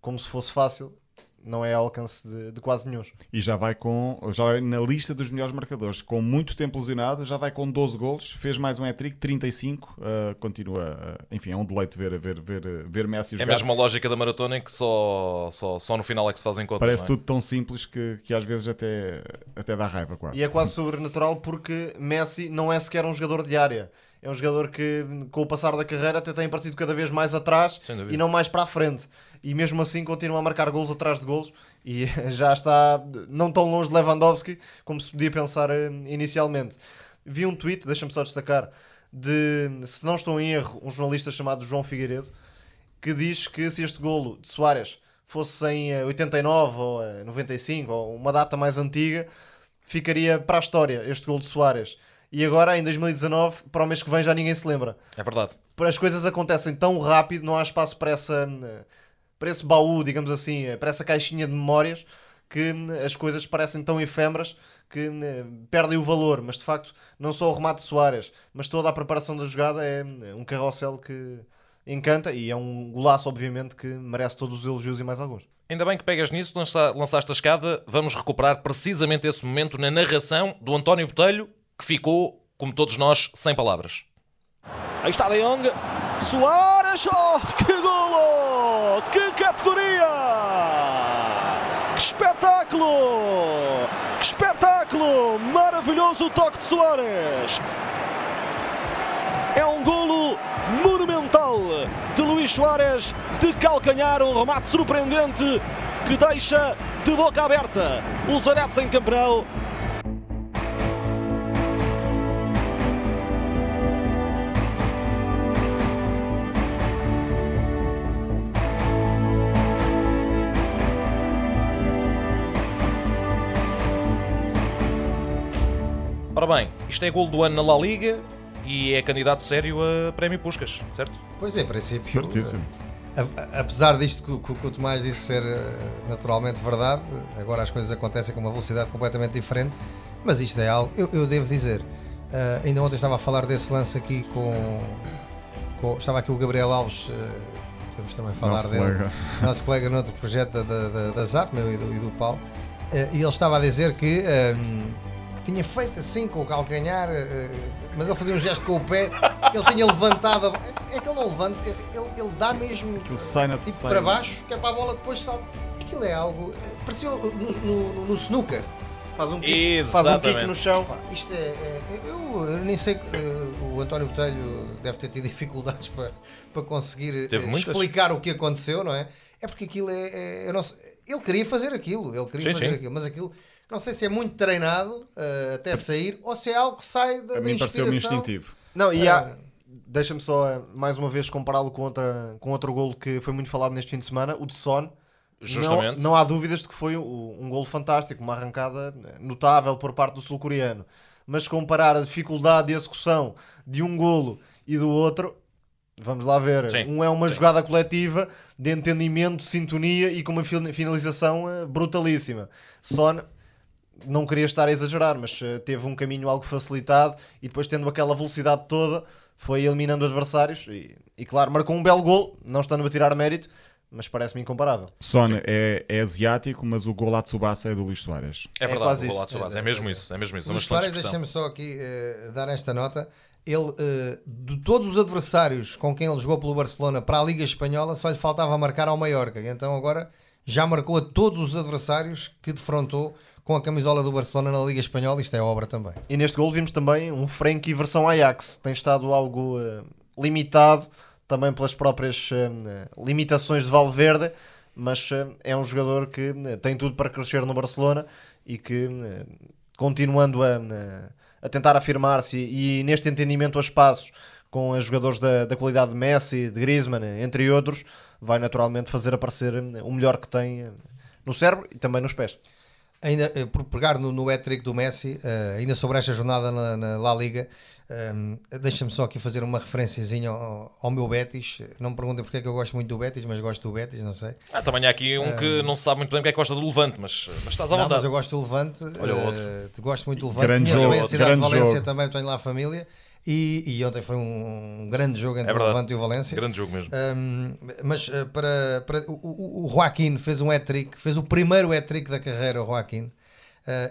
[SPEAKER 5] como se fosse fácil não é alcance de, de, quase nenhum.
[SPEAKER 2] E já vai com já vai na lista dos melhores marcadores, com muito tempo lesionado, já vai com 12 golos, fez mais um hat-trick, 35, uh, continua, uh, enfim, é um deleite ver, ver, ver, ver Messi
[SPEAKER 1] jogar. É mesmo a lógica da maratona em que só, só, só no final é que se fazem contas.
[SPEAKER 2] Parece
[SPEAKER 1] é?
[SPEAKER 2] tudo tão simples que, que às vezes até, até dá raiva quase.
[SPEAKER 5] E é quase sobrenatural porque Messi não é sequer um jogador de área. É um jogador que, com o passar da carreira, até tem partido cada vez mais atrás e não mais para a frente e mesmo assim continua a marcar golos atrás de golos e já está não tão longe de Lewandowski como se podia pensar eh, inicialmente. Vi um tweet, deixa-me só destacar, de, se não estou em erro, um jornalista chamado João Figueiredo, que diz que se este golo de Soares fosse em 89 eh, ou 95 eh, ou uma data mais antiga, ficaria para a história este gol de Soares. E agora, em 2019, para o mês que vem, já ninguém se lembra.
[SPEAKER 1] É verdade.
[SPEAKER 5] As coisas acontecem tão rápido, não há espaço para essa para esse baú, digamos assim, para essa caixinha de memórias, que as coisas parecem tão efêmeras que hum, perdem o valor. Mas de facto, não só o remate de Soares, mas toda a preparação da jogada é hum, um carrossel que encanta e é um golaço, obviamente, que merece todos os elogios e mais alguns.
[SPEAKER 1] Ainda bem que pegas nisso, lançaste a escada. Vamos recuperar precisamente esse momento na narração do António Botelho, que ficou, como todos nós, sem palavras.
[SPEAKER 7] Aí está De Jong. Soares. Oh, que golo! Que categoria! Que espetáculo! Que espetáculo! Maravilhoso o toque de Soares! É um golo monumental de Luís Soares de calcanhar, um remate surpreendente que deixa de boca aberta os adeptos em campeão.
[SPEAKER 1] Ora bem, isto é golo do ano na La Liga, e é candidato sério a Prémio Puscas, certo?
[SPEAKER 3] Pois é, em princípio.
[SPEAKER 2] Certíssimo.
[SPEAKER 3] Apesar disto que, que o Tomás disse ser eh, naturalmente verdade, agora as coisas acontecem com uma velocidade completamente diferente, mas isto é algo, eu, eu devo dizer, uh, ainda ontem estava a falar desse lance aqui com, com estava aqui o Gabriel Alves, uh, podemos também falar
[SPEAKER 2] nosso
[SPEAKER 3] dele,
[SPEAKER 2] colega.
[SPEAKER 3] nosso colega no outro projeto da, da, da, da ZAP, meu e do, e do Paulo, uh, e ele estava a dizer que tinha feito assim com o calcanhar, eh, mas ele fazia um gesto com o pé, ele tinha levantado. É que ele não levanta, ele, ele dá mesmo
[SPEAKER 2] Aquilo sai na
[SPEAKER 3] tipo para baixo, que é para a bola depois salta. Aquilo é algo. eh, Parecia no, no, no snooker.
[SPEAKER 5] Faz um kick, faz um kick no chão.
[SPEAKER 3] Isto é. é- eu, eu nem sei. eh, o António Botelho deve ter tido dificuldades para, para conseguir explicar o que aconteceu, não é? É porque aquilo é. é- eu não sei- ele queria fazer aquilo, ele queria
[SPEAKER 1] Sim,
[SPEAKER 3] fazer
[SPEAKER 1] sim.
[SPEAKER 3] aquilo, mas aquilo. Não sei se é muito treinado eh, até sair ou se é algo que sai da,
[SPEAKER 2] A mim pareceu-me instintivo.
[SPEAKER 5] Não, e
[SPEAKER 3] Ah.
[SPEAKER 5] há, deixa-me só eh, mais uma vez compará-lo com, outra, com outro golo que foi muito falado neste fim de semana, o de Son.
[SPEAKER 1] Justamente.
[SPEAKER 5] Não, não há dúvidas de que foi um, um golo fantástico, uma arrancada eh, notável por parte do sul-coreano. Mas comparar a dificuldade de execução de um golo e do outro, vamos lá ver.
[SPEAKER 1] Sim,
[SPEAKER 5] Um é uma
[SPEAKER 1] sim.
[SPEAKER 5] jogada coletiva de entendimento, sintonia e com uma fin- finalização eh, brutalíssima. Son não queria estar a exagerar, mas eh, teve um caminho algo facilitado e depois tendo aquela velocidade toda, foi eliminando adversários e, e, claro, marcou um belo gol, não estando a tirar mérito, mas parece-me incomparável.
[SPEAKER 2] Son é, é asiático, mas o gol à Tsubasa é do Luís Soares.
[SPEAKER 1] É
[SPEAKER 5] É
[SPEAKER 1] verdade,
[SPEAKER 5] quase
[SPEAKER 1] o
[SPEAKER 5] isso.
[SPEAKER 1] golaço base. É mesmo isso, é mesmo isso. É
[SPEAKER 3] Luís Soares, deixa-me só aqui eh, dar esta nota. Ele, eh, de todos os adversários com quem ele jogou pelo Barcelona para a Liga Espanhola, só lhe faltava marcar ao Mallorca. Então agora já marcou a todos os adversários que defrontou com a camisola do Barcelona na Liga Espanhola. Isto é obra também.
[SPEAKER 5] E neste gol vimos também um Frenkie versão Ajax, tem estado algo eh, limitado, também pelas próprias eh, limitações de Valverde, mas eh, é um jogador que tem tudo para crescer no Barcelona e que, continuando a, a tentar afirmar-se e, e neste entendimento a espaços com os jogadores da, da qualidade de Messi, de Griezmann, entre outros, vai naturalmente fazer aparecer o melhor que tem no cérebro e também nos pés.
[SPEAKER 3] Ainda eh, por pegar no, no hat-trick do Messi, eh, ainda sobre esta jornada na, na La Liga, ehm, deixa-me só aqui fazer uma referenciazinha ao, ao meu Betis. Não me perguntem porque é que eu gosto muito do Betis, mas gosto do Betis, não sei.
[SPEAKER 1] Ah, também há aqui um que não se sabe muito bem porque é que gosta do Levante, mas, mas estás à
[SPEAKER 3] Não,
[SPEAKER 1] vontade.
[SPEAKER 3] mas eu gosto do Levante.
[SPEAKER 1] Olha o outro.
[SPEAKER 3] eh, gosto muito do Levante.
[SPEAKER 2] Grande
[SPEAKER 3] Conheço
[SPEAKER 2] jogo,
[SPEAKER 3] bem a cidade
[SPEAKER 2] grande
[SPEAKER 3] de Valência
[SPEAKER 2] jogo.
[SPEAKER 3] também, tenho lá a família. E, e ontem foi um, grande jogo entre
[SPEAKER 1] É
[SPEAKER 3] o. Levante e o Valência.
[SPEAKER 1] Grande jogo mesmo.
[SPEAKER 3] Um, mas uh, para, para o, o, o Joaquim fez um hat-trick, fez o primeiro hat-trick da carreira, o Joaquim, uh,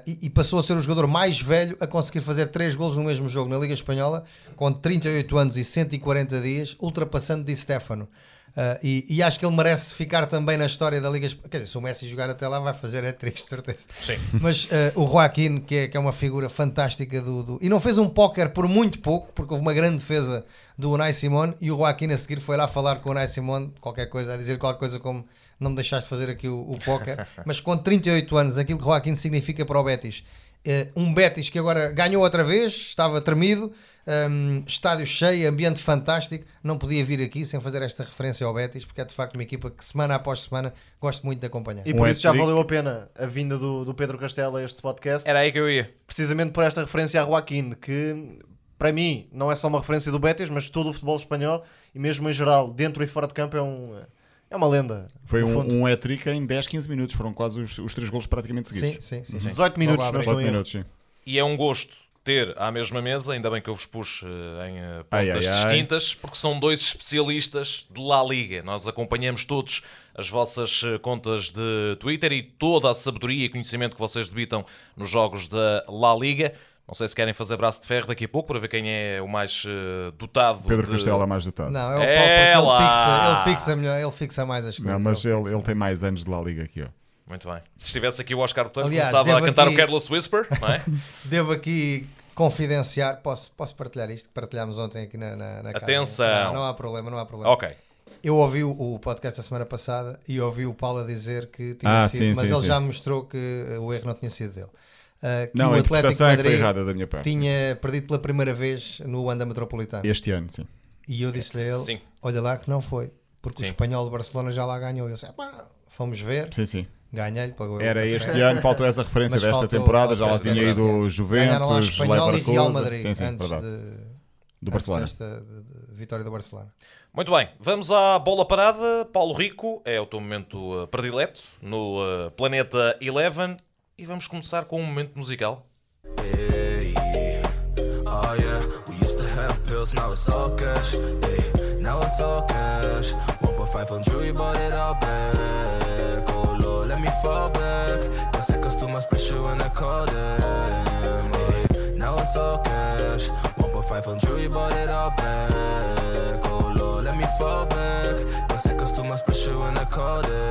[SPEAKER 3] e, e passou a ser o jogador mais velho a conseguir fazer 3 golos no mesmo jogo na Liga Espanhola, com 38 anos e 140 dias, ultrapassando Di Stefano. Uh, e, e acho que ele merece ficar também na história da Liga Espanhola. Quer dizer, se o Messi jogar até lá, vai fazer hat-trick, de certeza.
[SPEAKER 1] Sim.
[SPEAKER 3] Mas uh, o Joaquim, que é, que é uma figura fantástica do, do- E não fez um póquer por muito pouco, porque houve uma grande defesa do Unai Simón e o Joaquim a seguir foi lá falar com o Unai Simón, qualquer coisa, a dizer qualquer coisa como não me deixaste fazer aqui o, o póquer. Mas com 38 anos, aquilo que o Joaquim significa para o Betis. Uh, um Betis que agora ganhou outra vez, estava tremido, um, estádio cheio, ambiente fantástico. Não podia vir aqui sem fazer esta referência ao Betis, porque é de facto uma equipa que semana após semana gosto muito de acompanhar.
[SPEAKER 5] E
[SPEAKER 2] Um
[SPEAKER 5] por isso já valeu a pena a vinda do, do Pedro Castelo a este podcast.
[SPEAKER 1] Era aí que eu ia.
[SPEAKER 5] precisamente por esta referência a Joaquim, que para mim não é só uma referência do Betis, mas todo o futebol espanhol e mesmo em geral, dentro e fora de campo, é, um, é uma lenda.
[SPEAKER 2] Foi um, um hat-trick em 10, 15 minutos. Foram quase os, os três golos praticamente
[SPEAKER 3] Sim,
[SPEAKER 2] seguidos.
[SPEAKER 3] sim, sim.
[SPEAKER 5] 18 minutos,
[SPEAKER 3] Não
[SPEAKER 5] não
[SPEAKER 3] vá
[SPEAKER 5] estou
[SPEAKER 2] 18
[SPEAKER 5] em erro.
[SPEAKER 2] minutos, sim.
[SPEAKER 1] E é um gosto ter à mesma mesa, ainda bem que eu vos pus eh, em eh, pontas
[SPEAKER 2] ai, ai.
[SPEAKER 1] distintas, porque são dois especialistas de La Liga. Nós acompanhamos todos as vossas eh, contas de Twitter e toda a sabedoria e conhecimento que vocês debitam nos jogos da La Liga. Não sei se querem fazer braço de ferro daqui a pouco para ver quem é o mais eh, dotado.
[SPEAKER 2] Pedro
[SPEAKER 1] de...
[SPEAKER 2] Costela mais dotado. Não,
[SPEAKER 3] Não, é o
[SPEAKER 1] É
[SPEAKER 3] Paulo ele fixa, ele fixa melhor, ele fixa mais as coisas.
[SPEAKER 2] mas ele,
[SPEAKER 3] fixa.
[SPEAKER 2] ele tem mais anos de La Liga que eu.
[SPEAKER 1] Muito bem. Se estivesse aqui o Oscar Botelho,
[SPEAKER 3] Aliás,
[SPEAKER 1] começava a cantar
[SPEAKER 3] aqui-
[SPEAKER 1] o Careless Whisper, não é?
[SPEAKER 3] Devo aqui confidenciar, posso, posso partilhar isto que partilhámos ontem aqui na, na, na casa?
[SPEAKER 1] Atenção.
[SPEAKER 3] Não, não há problema, não há problema.
[SPEAKER 1] ok.
[SPEAKER 3] Eu ouvi o, o podcast da semana passada e ouvi o Paulo a dizer que tinha
[SPEAKER 2] Ah,
[SPEAKER 3] sido,
[SPEAKER 2] sim,
[SPEAKER 3] mas
[SPEAKER 2] sim,
[SPEAKER 3] ele
[SPEAKER 2] sim.
[SPEAKER 3] já mostrou que o erro não tinha sido dele. Uh, que
[SPEAKER 2] Não,
[SPEAKER 3] o
[SPEAKER 2] a
[SPEAKER 3] Atlético
[SPEAKER 2] é que foi
[SPEAKER 3] Madrid
[SPEAKER 2] errada da minha parte.
[SPEAKER 3] tinha perdido pela primeira vez no Wanda Metropolitano.
[SPEAKER 2] Este ano, sim.
[SPEAKER 3] E eu disse-lhe a ele:
[SPEAKER 1] Sim.
[SPEAKER 3] Olha lá que não foi, porque o espanhol de Barcelona já lá ganhou. Eu disse: "Epá, Fomos ver,
[SPEAKER 2] Sim, sim.
[SPEAKER 3] Ganhei-lhe. pagou
[SPEAKER 2] Era este
[SPEAKER 3] café."
[SPEAKER 2] ano, faltou essa referência
[SPEAKER 3] Mas
[SPEAKER 2] desta temporada, já lá tinha ido Juventus,
[SPEAKER 3] Espanhol e
[SPEAKER 2] Leverkusen.
[SPEAKER 3] Real Madrid
[SPEAKER 2] Sim, sim,
[SPEAKER 3] antes
[SPEAKER 2] verdade.
[SPEAKER 3] de,
[SPEAKER 2] Do Barcelona.
[SPEAKER 3] antes desta de- de vitória do Barcelona.
[SPEAKER 1] Muito bem, vamos à bola parada. Paulo Rico é o teu momento eh, predileto no eh, Planeta Eleven e vamos começar com um momento musical.
[SPEAKER 8] Hey, oh yeah, we used to have pills, now it's all cash. Hey, now it's all cash. 1.5 on jewelry, bought it all back. Fall back. Pressure when I call them. Now it's all cash. 1.5 on jewelry, bought it all back. Oh Lord, let me fall back. Pressure when I call them.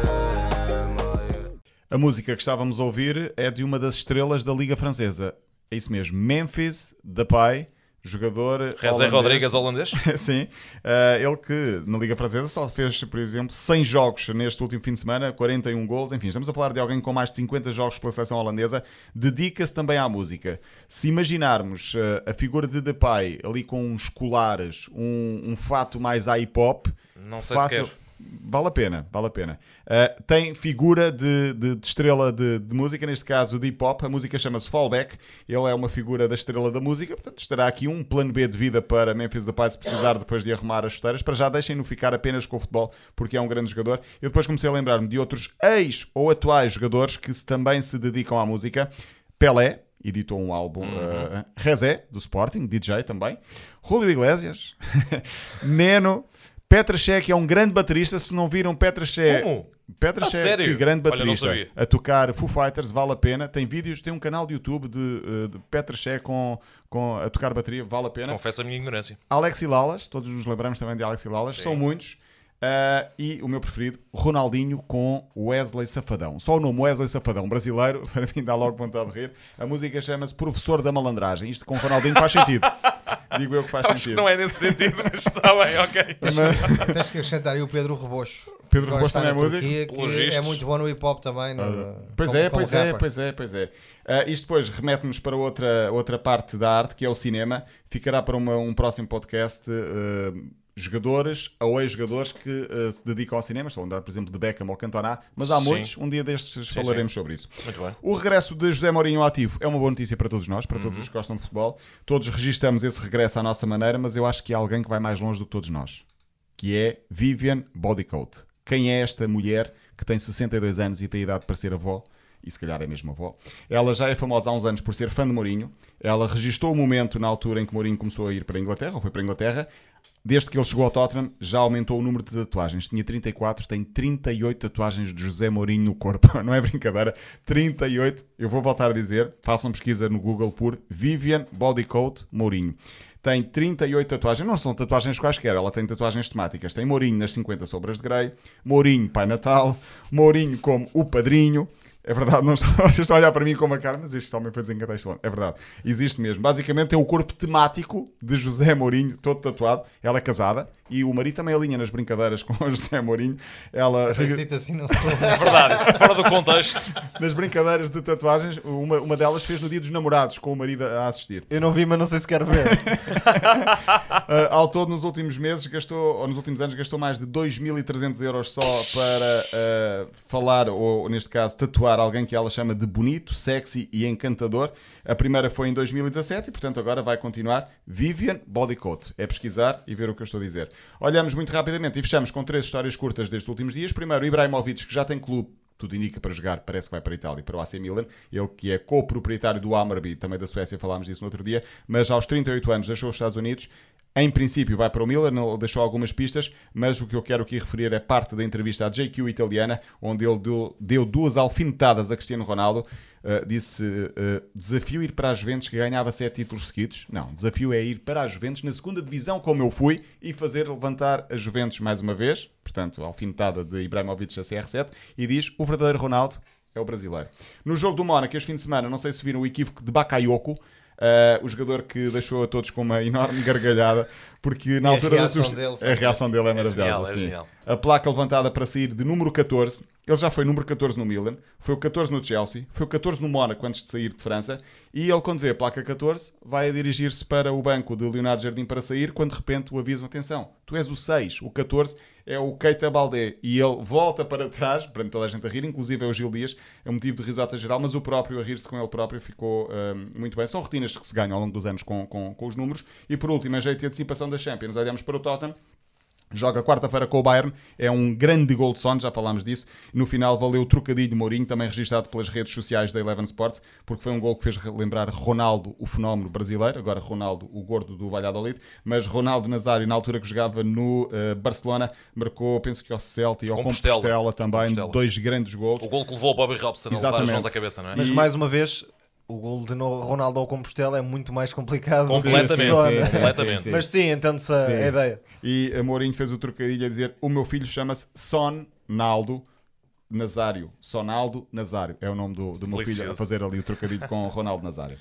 [SPEAKER 2] A música que estávamos a ouvir é de uma das estrelas da Liga Francesa. É isso mesmo, Memphis Depay, jogador
[SPEAKER 1] Rezé. Rodrigues, holandês.
[SPEAKER 2] Sim, Eh, ele que na Liga Francesa só fez, por exemplo, 100 jogos neste último fim de semana, 41 gols, enfim, estamos a falar de alguém com mais de 50 jogos pela seleção holandesa, dedica-se também à música. Se imaginarmos eh, a figura de Depay ali com uns colares, um, um fato mais hip-hop,
[SPEAKER 1] Não sei
[SPEAKER 2] fácil.
[SPEAKER 1] se quero.
[SPEAKER 2] Vale a pena, vale a pena. Uh, tem figura de, de- de estrela de, de música, neste caso de hip hop. A música chama-se Fallback. Ele é uma figura da estrela da música, portanto estará aqui um plano B de vida para Memphis Depay se precisar depois de arrumar as chuteiras. Para já deixem-no ficar apenas com o futebol, porque é um grande jogador. Eu depois comecei a lembrar-me de outros ex ou atuais jogadores que também se dedicam à música. Pelé, editou um álbum. Uh, Rezé, do Sporting, DJ também. Julio Iglesias, Neno. Petra Che, que é um grande baterista. Se não viram Petra Che,
[SPEAKER 1] Como?
[SPEAKER 2] Petra
[SPEAKER 1] A
[SPEAKER 2] Che,
[SPEAKER 1] sério?
[SPEAKER 2] que grande
[SPEAKER 1] Olha,
[SPEAKER 2] baterista
[SPEAKER 1] sabia.
[SPEAKER 2] a tocar Foo Fighters, vale a pena. Tem vídeos, tem um canal de YouTube de, eh, de Petra com, com, a tocar bateria, vale a pena.
[SPEAKER 1] Confesso a minha ignorância.
[SPEAKER 2] Alex e Lalas, todos nos lembramos também de Alex e Lalas, são muitos. Ah, e o meu preferido, Ronaldinho com Wesley Safadão. Só o nome Wesley Safadão, brasileiro, para mim dá logo vontade de rir. A música chama-se Professor da Malandragem. Isto com Ronaldinho faz sentido. Digo eu que faz
[SPEAKER 1] Acho que
[SPEAKER 2] sentido.
[SPEAKER 1] não é nesse sentido, mas está bem, ok.
[SPEAKER 3] Tens que acrescentar aí o Pedro Rebocho.
[SPEAKER 2] Pedro
[SPEAKER 3] Agora
[SPEAKER 2] Rebocho
[SPEAKER 3] está
[SPEAKER 2] também
[SPEAKER 3] na
[SPEAKER 2] é músico?
[SPEAKER 3] Turquia, que é muito bom no hip hop também. no-
[SPEAKER 2] Pois
[SPEAKER 3] como-
[SPEAKER 2] é,
[SPEAKER 3] como
[SPEAKER 2] pois é, pois é, pois é. Ah, isto depois remete-nos para outra, outra parte da arte, que é o cinema. Ficará para uma- um próximo podcast. ah, jogadores ou ex-jogadores que ah, se dedicam ao cinema. Estou a andar, por exemplo, de Beckham ou Cantona, mas há
[SPEAKER 1] Sim.
[SPEAKER 2] muitos. Um dia destes falaremos sobre isso. O regresso de José Mourinho ao ativo é uma boa notícia para todos nós, para todos os que gostam de futebol. Todos registamos esse regresso à nossa maneira, mas eu acho que há alguém que vai mais longe do que todos nós, que é Vivian Bodycoat. Quem é esta mulher que tem 62 anos e tem idade para ser avó? E se calhar é mesmo avó. Ela já é famosa há uns anos por ser fã de Mourinho. Ela registou o momento na altura em que Mourinho começou a ir para a Inglaterra, ou foi para a Inglaterra. Desde que ele chegou ao Tottenham, já aumentou o número de tatuagens. Tinha 34, tem 38 tatuagens de José Mourinho no corpo. Não é brincadeira. 38. Eu vou voltar a dizer, façam pesquisa no Google por Vivian Bodycoat Mourinho. Tem 38 tatuagens, não são tatuagens quaisquer, ela tem tatuagens temáticas. Tem Mourinho nas 50 Sobras de Grey, Mourinho Pai Natal, Mourinho como o Padrinho. É verdade, não estão, vocês estão a olhar para mim com uma cara, mas este homem foi desencantar este ano. É verdade, existe mesmo. Basicamente é o corpo temático de José Mourinho, todo tatuado. Ela é casada e o marido também alinha nas brincadeiras com o José Mourinho. Ela
[SPEAKER 3] dito assim, não
[SPEAKER 1] É verdade, fora do contexto.
[SPEAKER 2] nas brincadeiras de tatuagens, uma, uma delas fez no dia dos namorados, com o marido a assistir.
[SPEAKER 5] Eu não vi, mas não sei se quero ver.
[SPEAKER 2] Uh, ao todo, nos últimos meses, gastou, ou nos últimos anos, gastou mais de 2.300 euros só para uh, falar, ou neste caso, tatuar alguém que ela chama de bonito, sexy e encantador. A primeira foi em 2017 e, portanto, agora vai continuar. Vivian Bodycoat. É pesquisar e ver o que eu estou a dizer. Olhamos muito rapidamente e fechamos com três histórias curtas destes últimos dias. Primeiro, Ibrahimovic, que já tem clube. tudo indica para jogar, parece que vai para a Itália, para o AC Milan. Ele que é co-proprietário do Hammarby, também da Suécia, falámos disso no outro dia, mas aos 38 anos deixou os Estados Unidos. Em princípio vai para o Milan, ele deixou algumas pistas, mas o que eu quero aqui referir é parte da entrevista à JQ italiana, onde ele deu, deu duas alfinetadas a Cristiano Ronaldo. Uh, disse uh, desafio ir para as Juventus que ganhava sete títulos seguidos. Não, desafio é ir para as Juventus na segunda divisão, como eu fui, e fazer levantar as Juventus mais uma vez. Portanto, alfinetada de Ibrahimovic a CR7. E diz: o verdadeiro Ronaldo é o brasileiro. No jogo do Mónaco, este fim de semana, não sei se viram o equívoco de Bakayoko. Uh, o jogador que deixou a todos com uma enorme gargalhada, porque na
[SPEAKER 3] E
[SPEAKER 2] altura da
[SPEAKER 3] reação
[SPEAKER 2] sua...
[SPEAKER 3] dele foi
[SPEAKER 2] a reação dele é maravilhosa.
[SPEAKER 1] genial, é
[SPEAKER 2] sim.
[SPEAKER 1] genial.
[SPEAKER 2] A placa levantada para sair de número 14. Ele já foi número 14 no Milan, foi o 14 no Chelsea, foi o 14 no Mónaco antes de sair de França. E ele, quando vê a placa 14, vai dirigir-se para o banco de Leonardo Jardim para sair, quando de repente o aviso: atenção, tu és o 6, o 14 é o Keita Baldé. E ele volta para trás, para toda a gente a rir, inclusive é o Gil Dias, é um motivo de risota geral, mas o próprio a rir-se com ele próprio ficou hum, muito bem. São rotinas que se ganham ao longo dos anos com, com, com os números. E por último, a jeito de antecipação da Champions, olhamos para o Tottenham. Joga quarta-feira com o Bayern, é um grande gol de Son, já falámos disso. No final valeu o trocadilho de Mourinho, também registado pelas redes sociais da Eleven Sports, porque foi um gol que fez lembrar Ronaldo, o fenómeno brasileiro, agora Ronaldo, o gordo do Valladolid, mas Ronaldo Nazário, na altura que jogava no uh, Barcelona, marcou, penso que ao Celta e ao
[SPEAKER 1] Compostela.
[SPEAKER 2] Compostela, também,
[SPEAKER 1] Compostela.
[SPEAKER 2] dois grandes gols.
[SPEAKER 1] O gol que levou o Bobby Robson a levar as
[SPEAKER 2] Exatamente.
[SPEAKER 1] mãos à cabeça, não é?
[SPEAKER 5] Mas
[SPEAKER 2] E-
[SPEAKER 5] mais uma vez, o gol de Ronaldo ao Compostela é muito mais complicado. do que
[SPEAKER 1] Completamente, sim, sim, completamente.
[SPEAKER 5] Mas sim, entende-se a, ideia.
[SPEAKER 2] E a Mourinho fez o trocadilho a dizer: O meu filho chama-se Son Naldo Nazário. Sonaldo Nazário é o nome do, do meu filho a fazer ali o trocadilho com Ronaldo Nazário.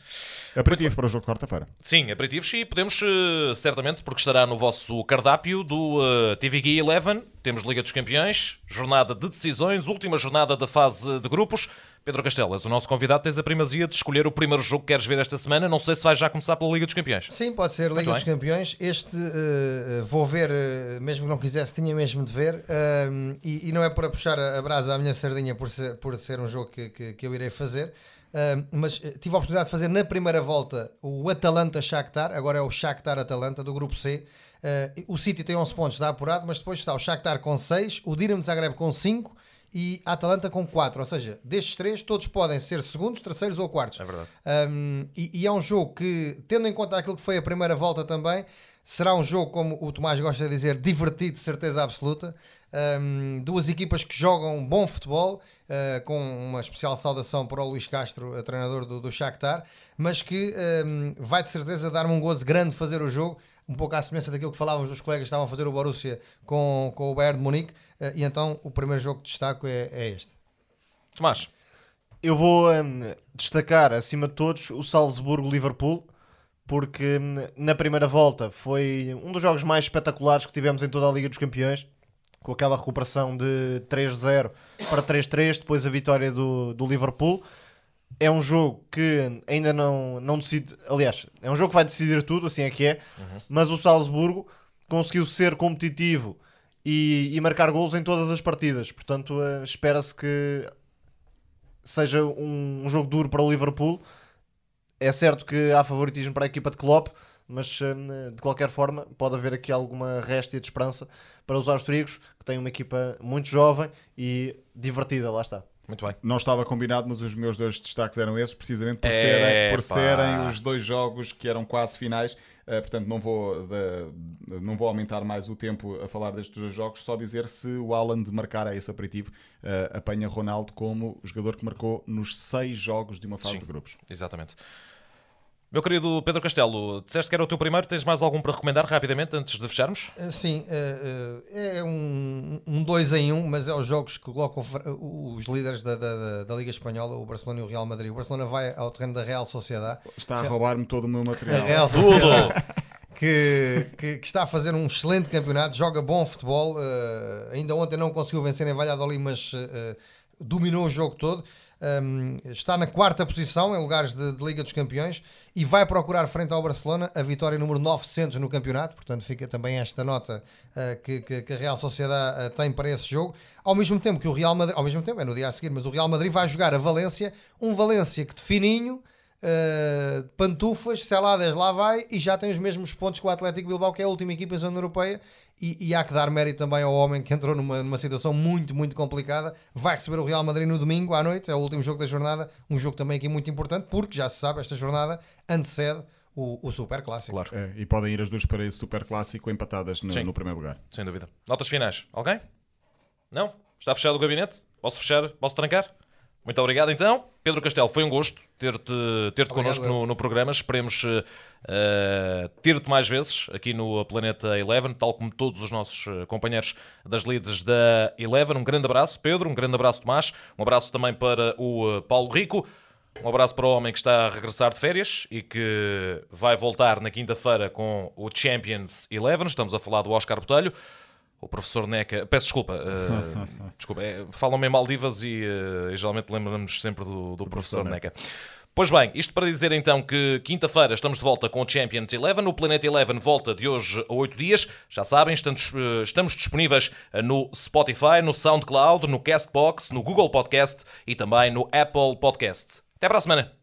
[SPEAKER 2] Aperitivo para o jogo de quarta-feira.
[SPEAKER 1] Sim, aperitivos e podemos, eh, certamente, porque estará no vosso cardápio do eh, TV Guia 11. Temos Liga dos Campeões, jornada de decisões, última jornada da fase de grupos. Pedro Castelo, és o nosso convidado, tens a primazia de escolher o primeiro jogo que queres ver esta semana. Não sei se vais já começar pela Liga dos Campeões.
[SPEAKER 3] Sim, pode ser Liga dos. Campeões. Este eh, vou ver, eh, mesmo que não quisesse, tinha mesmo de ver. Um, e, e não é para puxar a, a brasa à minha sardinha por ser, por ser um jogo que, que, que eu irei fazer. Um, mas tive a oportunidade de fazer na primeira volta o Atalanta-Shakhtar, agora é o Shakhtar-Atalanta do grupo C. Uh, o City tem 11 pontos, está apurado, mas depois está o Shakhtar com 6, o Dinamo Zagreb com 5 e a Atalanta com 4. Ou seja, destes três, todos podem ser segundos, terceiros ou quartos.
[SPEAKER 1] É verdade.
[SPEAKER 3] Um, e, e é um jogo que, tendo em conta aquilo que foi a primeira volta também, será um jogo, como o Tomás gosta de dizer, divertido, de certeza absoluta. Um, duas equipas que jogam bom futebol, uh, com uma especial saudação para o Luís Castro, treinador do, do Shakhtar, mas que um, vai de certeza dar-me um gozo grande fazer o jogo, um pouco à semelhança daquilo que falávamos dos colegas que estavam a fazer o Borussia com, com o Bayern de Munique, uh, e então o primeiro jogo que destaco é, é este.
[SPEAKER 1] Tomás,
[SPEAKER 5] Eu vou hum, destacar, acima de todos, o Salzburgo-Liverpool, porque hum, na primeira volta foi um dos jogos mais espetaculares que tivemos em toda a Liga dos Campeões, com aquela recuperação de 3-0 para 3-3, depois a vitória do, do Liverpool. É um jogo que ainda não, não decide, aliás, é um jogo que vai decidir tudo, assim é que é, mas o Salzburgo conseguiu ser competitivo e, e marcar gols em todas as partidas, portanto eh, espera-se que seja um, um jogo duro para o Liverpool. É certo que há favoritismo para a equipa de Klopp, mas hum, de qualquer forma pode haver aqui alguma réstia de esperança para os austríacos, que têm uma equipa muito jovem e divertida, lá está.
[SPEAKER 1] Muito bem.
[SPEAKER 2] Não estava combinado, mas os meus dois destaques eram esses, precisamente por, serem, por serem os dois jogos que eram quase finais. Uh, portanto, não vou, de- não vou aumentar mais o tempo a falar destes dois jogos, só dizer se o Alan de marcar a esse aperitivo uh, apanha Ronaldo como jogador que marcou nos seis jogos de uma fase
[SPEAKER 1] Sim.
[SPEAKER 2] de grupos.
[SPEAKER 1] Exatamente. Meu querido Pedro Castelo, disseste que era o teu primeiro, tens mais algum para recomendar rapidamente antes de fecharmos?
[SPEAKER 3] Uh, Sim, uh, uh, é um, um dois em um, mas é os jogos que colocam os líderes da, da, da- Liga Espanhola, o Barcelona e o Real Madrid. O Barcelona vai ao terreno da Real Sociedade.
[SPEAKER 2] Está a roubar-me todo o meu
[SPEAKER 3] A
[SPEAKER 2] material.
[SPEAKER 3] Real
[SPEAKER 1] Tudo!
[SPEAKER 3] Sociedade que, que, que está a fazer um excelente campeonato, joga bom futebol. uh, ainda ontem não conseguiu vencer em Valladolid, mas uh, dominou o jogo todo. Um, está na quarta posição em lugares de, de Liga dos Campeões e vai procurar frente ao Barcelona a vitória número 900 no campeonato. Portanto, fica também esta nota uh, que, que- que a Real Sociedade uh, tem para esse jogo. Ao mesmo tempo que o Real Madrid, ao mesmo tempo, é no dia a seguir, mas o Real Madrid vai jogar a Valência, um Valência que de fininho Uh, pantufas, seladas lá vai e já tem os mesmos pontos que o Atlético Bilbao, que é a última equipa em zona europeia e, e, há que dar mérito também ao homem que entrou numa, numa situação muito, muito complicada. Vai receber o Real Madrid no domingo à noite, é o último jogo da jornada, um jogo também aqui muito importante, porque já se sabe, esta jornada antecede o, o Super Clássico.
[SPEAKER 2] Claro. É, e podem ir as duas para esse Super Clássico empatadas no, no, primeiro lugar.
[SPEAKER 1] Sem dúvida. Notas finais, alguém? Não? Está fechado o gabinete? Posso fechar? Posso trancar? Muito obrigado então. Pedro Castelo, foi um gosto ter-te ter -te connosco no, no, programa. Esperemos uh, ter-te mais vezes aqui no Planeta Eleven, tal como todos os nossos eh, companheiros das leads da Eleven. Um grande abraço, Pedro. Um grande abraço, Tomás. Um abraço também para o Paulo Rico. Um abraço para o homem que está a regressar de férias e que vai voltar na quinta-feira com o Champions Eleven. Estamos a falar do Oscar Botelho. O professor Neca, peço desculpa, uh, desculpa é, falam-me em Maldivas e, uh, e geralmente lembramos sempre do, do professor, professor Neca. Pois bem, isto para dizer então que quinta-feira estamos de volta com o Champions Eleven. O Planeta Eleven volta de hoje a 8 dias. Já sabem, estamos, estamos disponíveis no Spotify, no SoundCloud, no Castbox, no Google Podcast e também no Apple Podcast. Até para a semana!